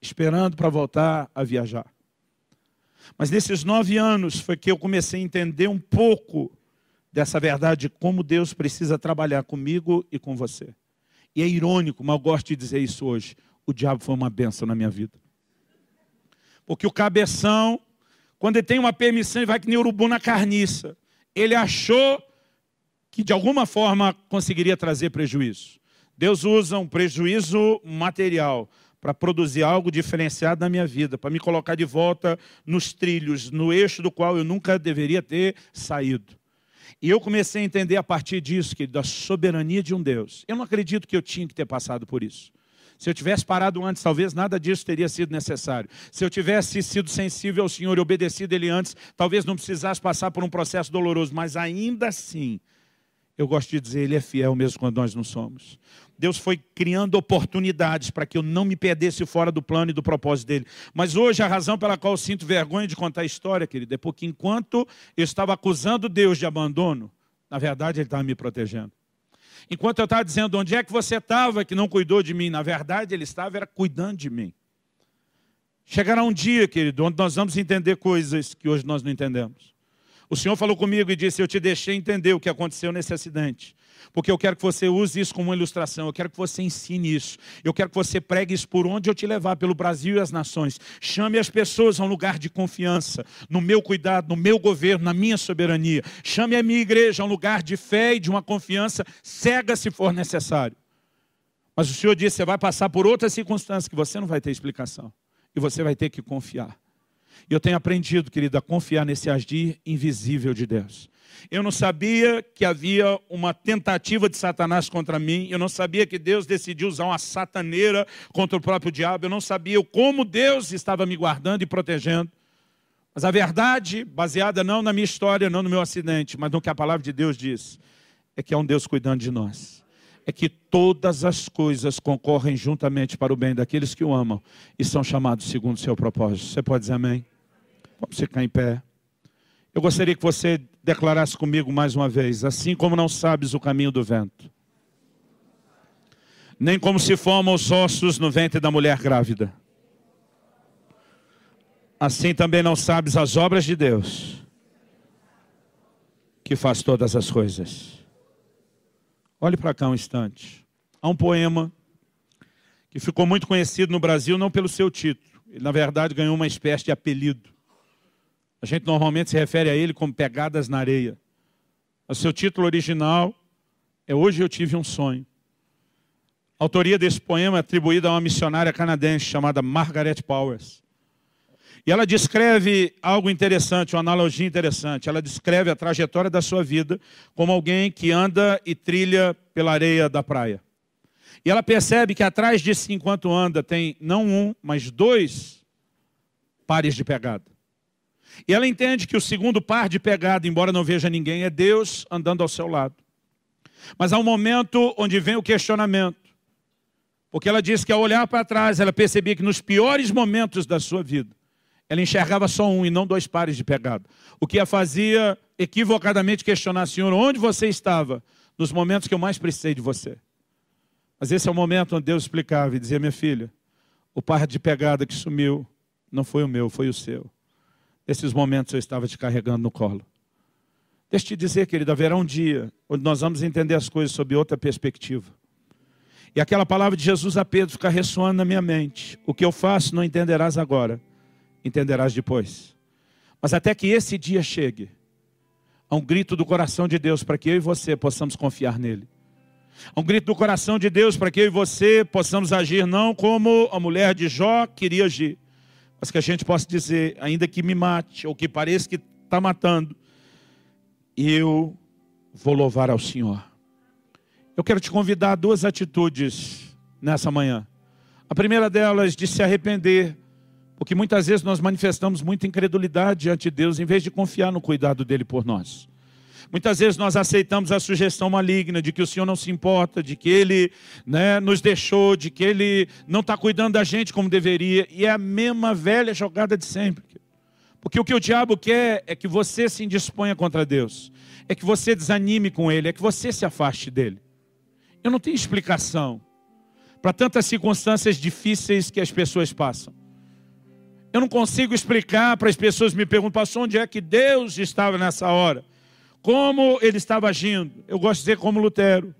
Speaker 1: esperando para voltar a viajar. Mas nesses nove anos foi que eu comecei a entender um pouco dessa verdade de como Deus precisa trabalhar comigo e com você. E é irônico, mas eu gosto de dizer isso hoje. O diabo foi uma benção na minha vida. Porque o cabeção, quando ele tem uma permissão, ele vai que nem urubu na carniça. Ele achou que de alguma forma conseguiria trazer prejuízo. Deus usa um prejuízo material para produzir algo diferenciado na minha vida, para me colocar de volta nos trilhos, no eixo do qual eu nunca deveria ter saído. E eu comecei a entender a partir disso, que da soberania de um Deus. Eu não acredito que eu tinha que ter passado por isso. Se eu tivesse parado antes, talvez nada disso teria sido necessário. Se eu tivesse sido sensível ao Senhor e obedecido Ele antes, talvez não precisasse passar por um processo doloroso. Mas ainda assim, eu gosto de dizer, Ele é fiel mesmo quando nós não somos. Deus foi criando oportunidades para que eu não me perdesse fora do plano e do propósito dele. Mas hoje a razão pela qual eu sinto vergonha de contar a história, querido, é porque enquanto eu estava acusando Deus de abandono, na verdade Ele estava me protegendo. Enquanto eu estava dizendo onde é que você estava que não cuidou de mim, na verdade Ele estava era cuidando de mim. Chegará um dia, querido, onde nós vamos entender coisas que hoje nós não entendemos. O Senhor falou comigo e disse: Eu te deixei entender o que aconteceu nesse acidente. Porque eu quero que você use isso como uma ilustração, eu quero que você ensine isso, eu quero que você pregue isso por onde eu te levar, pelo Brasil e as nações. Chame as pessoas a um lugar de confiança, no meu cuidado, no meu governo, na minha soberania. Chame a minha igreja a um lugar de fé e de uma confiança cega se for necessário. Mas o Senhor disse: você vai passar por outras circunstâncias que você não vai ter explicação, e você vai ter que confiar. E eu tenho aprendido, querido, a confiar nesse agir invisível de Deus. Eu não sabia que havia uma tentativa de Satanás contra mim. Eu não sabia que Deus decidiu usar uma sataneira contra o próprio diabo. Eu não sabia como Deus estava me guardando e protegendo. Mas a verdade, baseada não na minha história, não no meu acidente, mas no que a palavra de Deus diz, é que é um Deus cuidando de nós. É que todas as coisas concorrem juntamente para o bem daqueles que o amam e são chamados segundo o seu propósito. Você pode dizer amém? Vamos ficar em pé. Eu gostaria que você declarasse comigo mais uma vez: assim como não sabes o caminho do vento, nem como se formam os ossos no ventre da mulher grávida, assim também não sabes as obras de Deus, que faz todas as coisas. Olhe para cá um instante. Há um poema que ficou muito conhecido no Brasil, não pelo seu título, ele na verdade ganhou uma espécie de apelido. A gente normalmente se refere a ele como pegadas na areia. O seu título original é Hoje Eu Tive um Sonho. A autoria desse poema é atribuída a uma missionária canadense chamada Margaret Powers. E ela descreve algo interessante, uma analogia interessante. Ela descreve a trajetória da sua vida como alguém que anda e trilha pela areia da praia. E ela percebe que atrás de si, enquanto anda, tem não um, mas dois pares de pegada. E ela entende que o segundo par de pegada, embora não veja ninguém, é Deus andando ao seu lado. Mas há um momento onde vem o questionamento. Porque ela diz que ao olhar para trás, ela percebia que nos piores momentos da sua vida, ela enxergava só um e não dois pares de pegada. O que a fazia equivocadamente questionar, Senhor, onde você estava nos momentos que eu mais precisei de você? Mas esse é o momento onde Deus explicava e dizia, minha filha, o par de pegada que sumiu não foi o meu, foi o seu. Esses momentos eu estava te carregando no colo. Deixa eu te dizer, querido, haverá um dia onde nós vamos entender as coisas sob outra perspectiva. E aquela palavra de Jesus a Pedro fica ressoando na minha mente. O que eu faço não entenderás agora, entenderás depois. Mas até que esse dia chegue, há um grito do coração de Deus para que eu e você possamos confiar nele. Há um grito do coração de Deus para que eu e você possamos agir não como a mulher de Jó queria agir, mas que a gente possa dizer, ainda que me mate, ou que pareça que está matando, eu vou louvar ao Senhor. Eu quero te convidar a duas atitudes nessa manhã. A primeira delas de se arrepender, porque muitas vezes nós manifestamos muita incredulidade diante de Deus, em vez de confiar no cuidado dele por nós. Muitas vezes nós aceitamos a sugestão maligna de que o Senhor não se importa, de que Ele né, nos deixou, de que Ele não está cuidando da gente como deveria. E é a mesma velha jogada de sempre. Porque o que o diabo quer é que você se indisponha contra Deus, é que você desanime com Ele, é que você se afaste dele. Eu não tenho explicação para tantas circunstâncias difíceis que as pessoas passam. Eu não consigo explicar para as pessoas me perguntam, onde é que Deus estava nessa hora? Como ele estava agindo? Eu gosto de dizer como Lutero.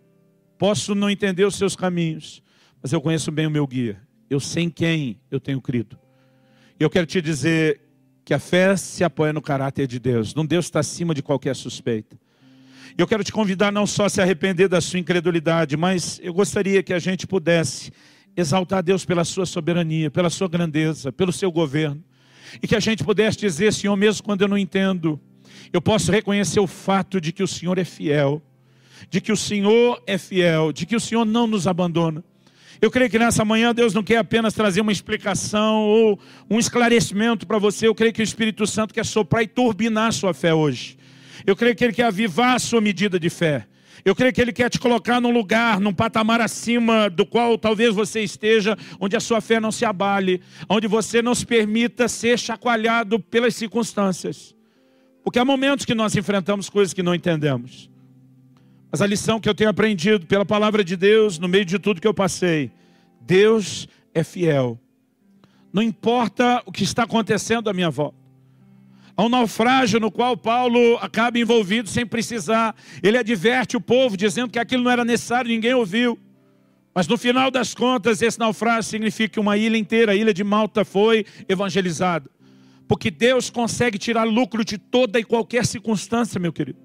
Speaker 1: Posso não entender os seus caminhos, mas eu conheço bem o meu guia. Eu sei em quem eu tenho crido. E eu quero te dizer que a fé se apoia no caráter de Deus. Não Deus está acima de qualquer suspeita. Eu quero te convidar não só a se arrepender da sua incredulidade, mas eu gostaria que a gente pudesse exaltar Deus pela sua soberania, pela sua grandeza, pelo seu governo. E que a gente pudesse dizer, Senhor, mesmo quando eu não entendo, eu posso reconhecer o fato de que o Senhor é fiel, de que o Senhor é fiel, de que o Senhor não nos abandona. Eu creio que nessa manhã Deus não quer apenas trazer uma explicação ou um esclarecimento para você. Eu creio que o Espírito Santo quer soprar e turbinar a sua fé hoje. Eu creio que Ele quer avivar a sua medida de fé. Eu creio que Ele quer te colocar num lugar, num patamar acima do qual talvez você esteja, onde a sua fé não se abale, onde você não se permita ser chacoalhado pelas circunstâncias. Porque há momentos que nós enfrentamos coisas que não entendemos. Mas a lição que eu tenho aprendido pela palavra de Deus, no meio de tudo que eu passei, Deus é fiel. Não importa o que está acontecendo à minha volta. Há um naufrágio no qual Paulo acaba envolvido sem precisar. Ele adverte o povo dizendo que aquilo não era necessário, ninguém ouviu. Mas no final das contas, esse naufrágio significa que uma ilha inteira, a ilha de Malta, foi evangelizada. Porque Deus consegue tirar lucro de toda e qualquer circunstância, meu querido.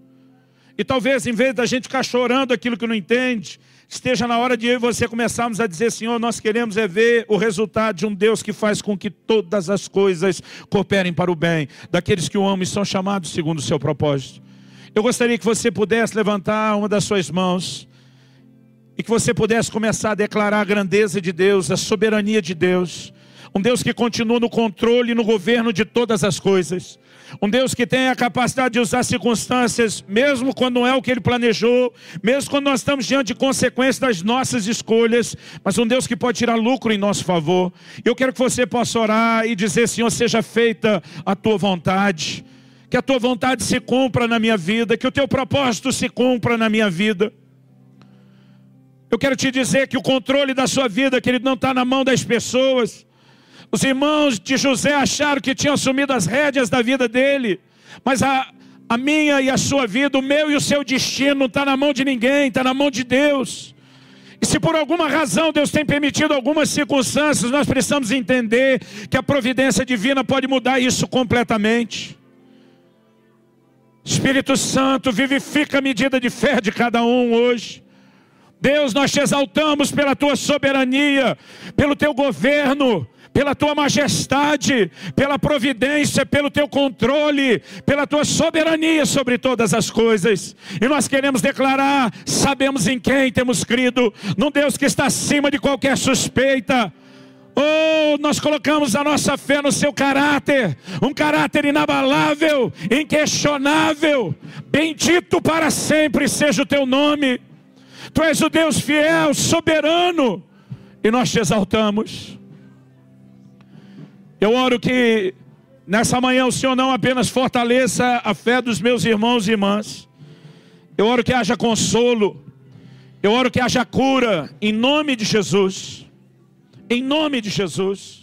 Speaker 1: E talvez, em vez da gente ficar chorando aquilo que não entende, esteja na hora de eu e você começarmos a dizer, Senhor, nós queremos é ver o resultado de um Deus que faz com que todas as coisas cooperem para o bem, daqueles que o amam e são chamados segundo o seu propósito. Eu gostaria que você pudesse levantar uma das suas mãos e que você pudesse começar a declarar a grandeza de Deus, a soberania de Deus, um Deus que continua no controle e no governo de todas as coisas. Um Deus que tem a capacidade de usar circunstâncias, mesmo quando não é o que Ele planejou, mesmo quando nós estamos diante de consequências das nossas escolhas, mas um Deus que pode tirar lucro em nosso favor. Eu quero que você possa orar e dizer: Senhor, seja feita a tua vontade, que a tua vontade se cumpra na minha vida, que o teu propósito se cumpra na minha vida. Eu quero te dizer que o controle da sua vida, que ele não está na mão das pessoas. Os irmãos de José acharam que tinham assumido as rédeas da vida dele, mas a, a minha e a sua vida, o meu e o seu destino não está na mão de ninguém, está na mão de Deus. E se por alguma razão Deus tem permitido algumas circunstâncias, nós precisamos entender que a providência divina pode mudar isso completamente. Espírito Santo, vivifica a medida de fé de cada um hoje. Deus, nós te exaltamos pela tua soberania, pelo teu governo, pela tua majestade, pela providência, pelo teu controle, pela tua soberania sobre todas as coisas. E nós queremos declarar: sabemos em quem temos crido, num Deus que está acima de qualquer suspeita. Oh, nós colocamos a nossa fé no seu caráter, um caráter inabalável, inquestionável. Bendito para sempre seja o teu nome. Tu és o Deus fiel, soberano, e nós te exaltamos. Eu oro que nessa manhã o Senhor não apenas fortaleça a fé dos meus irmãos e irmãs, eu oro que haja consolo, eu oro que haja cura, em nome de Jesus, em nome de Jesus.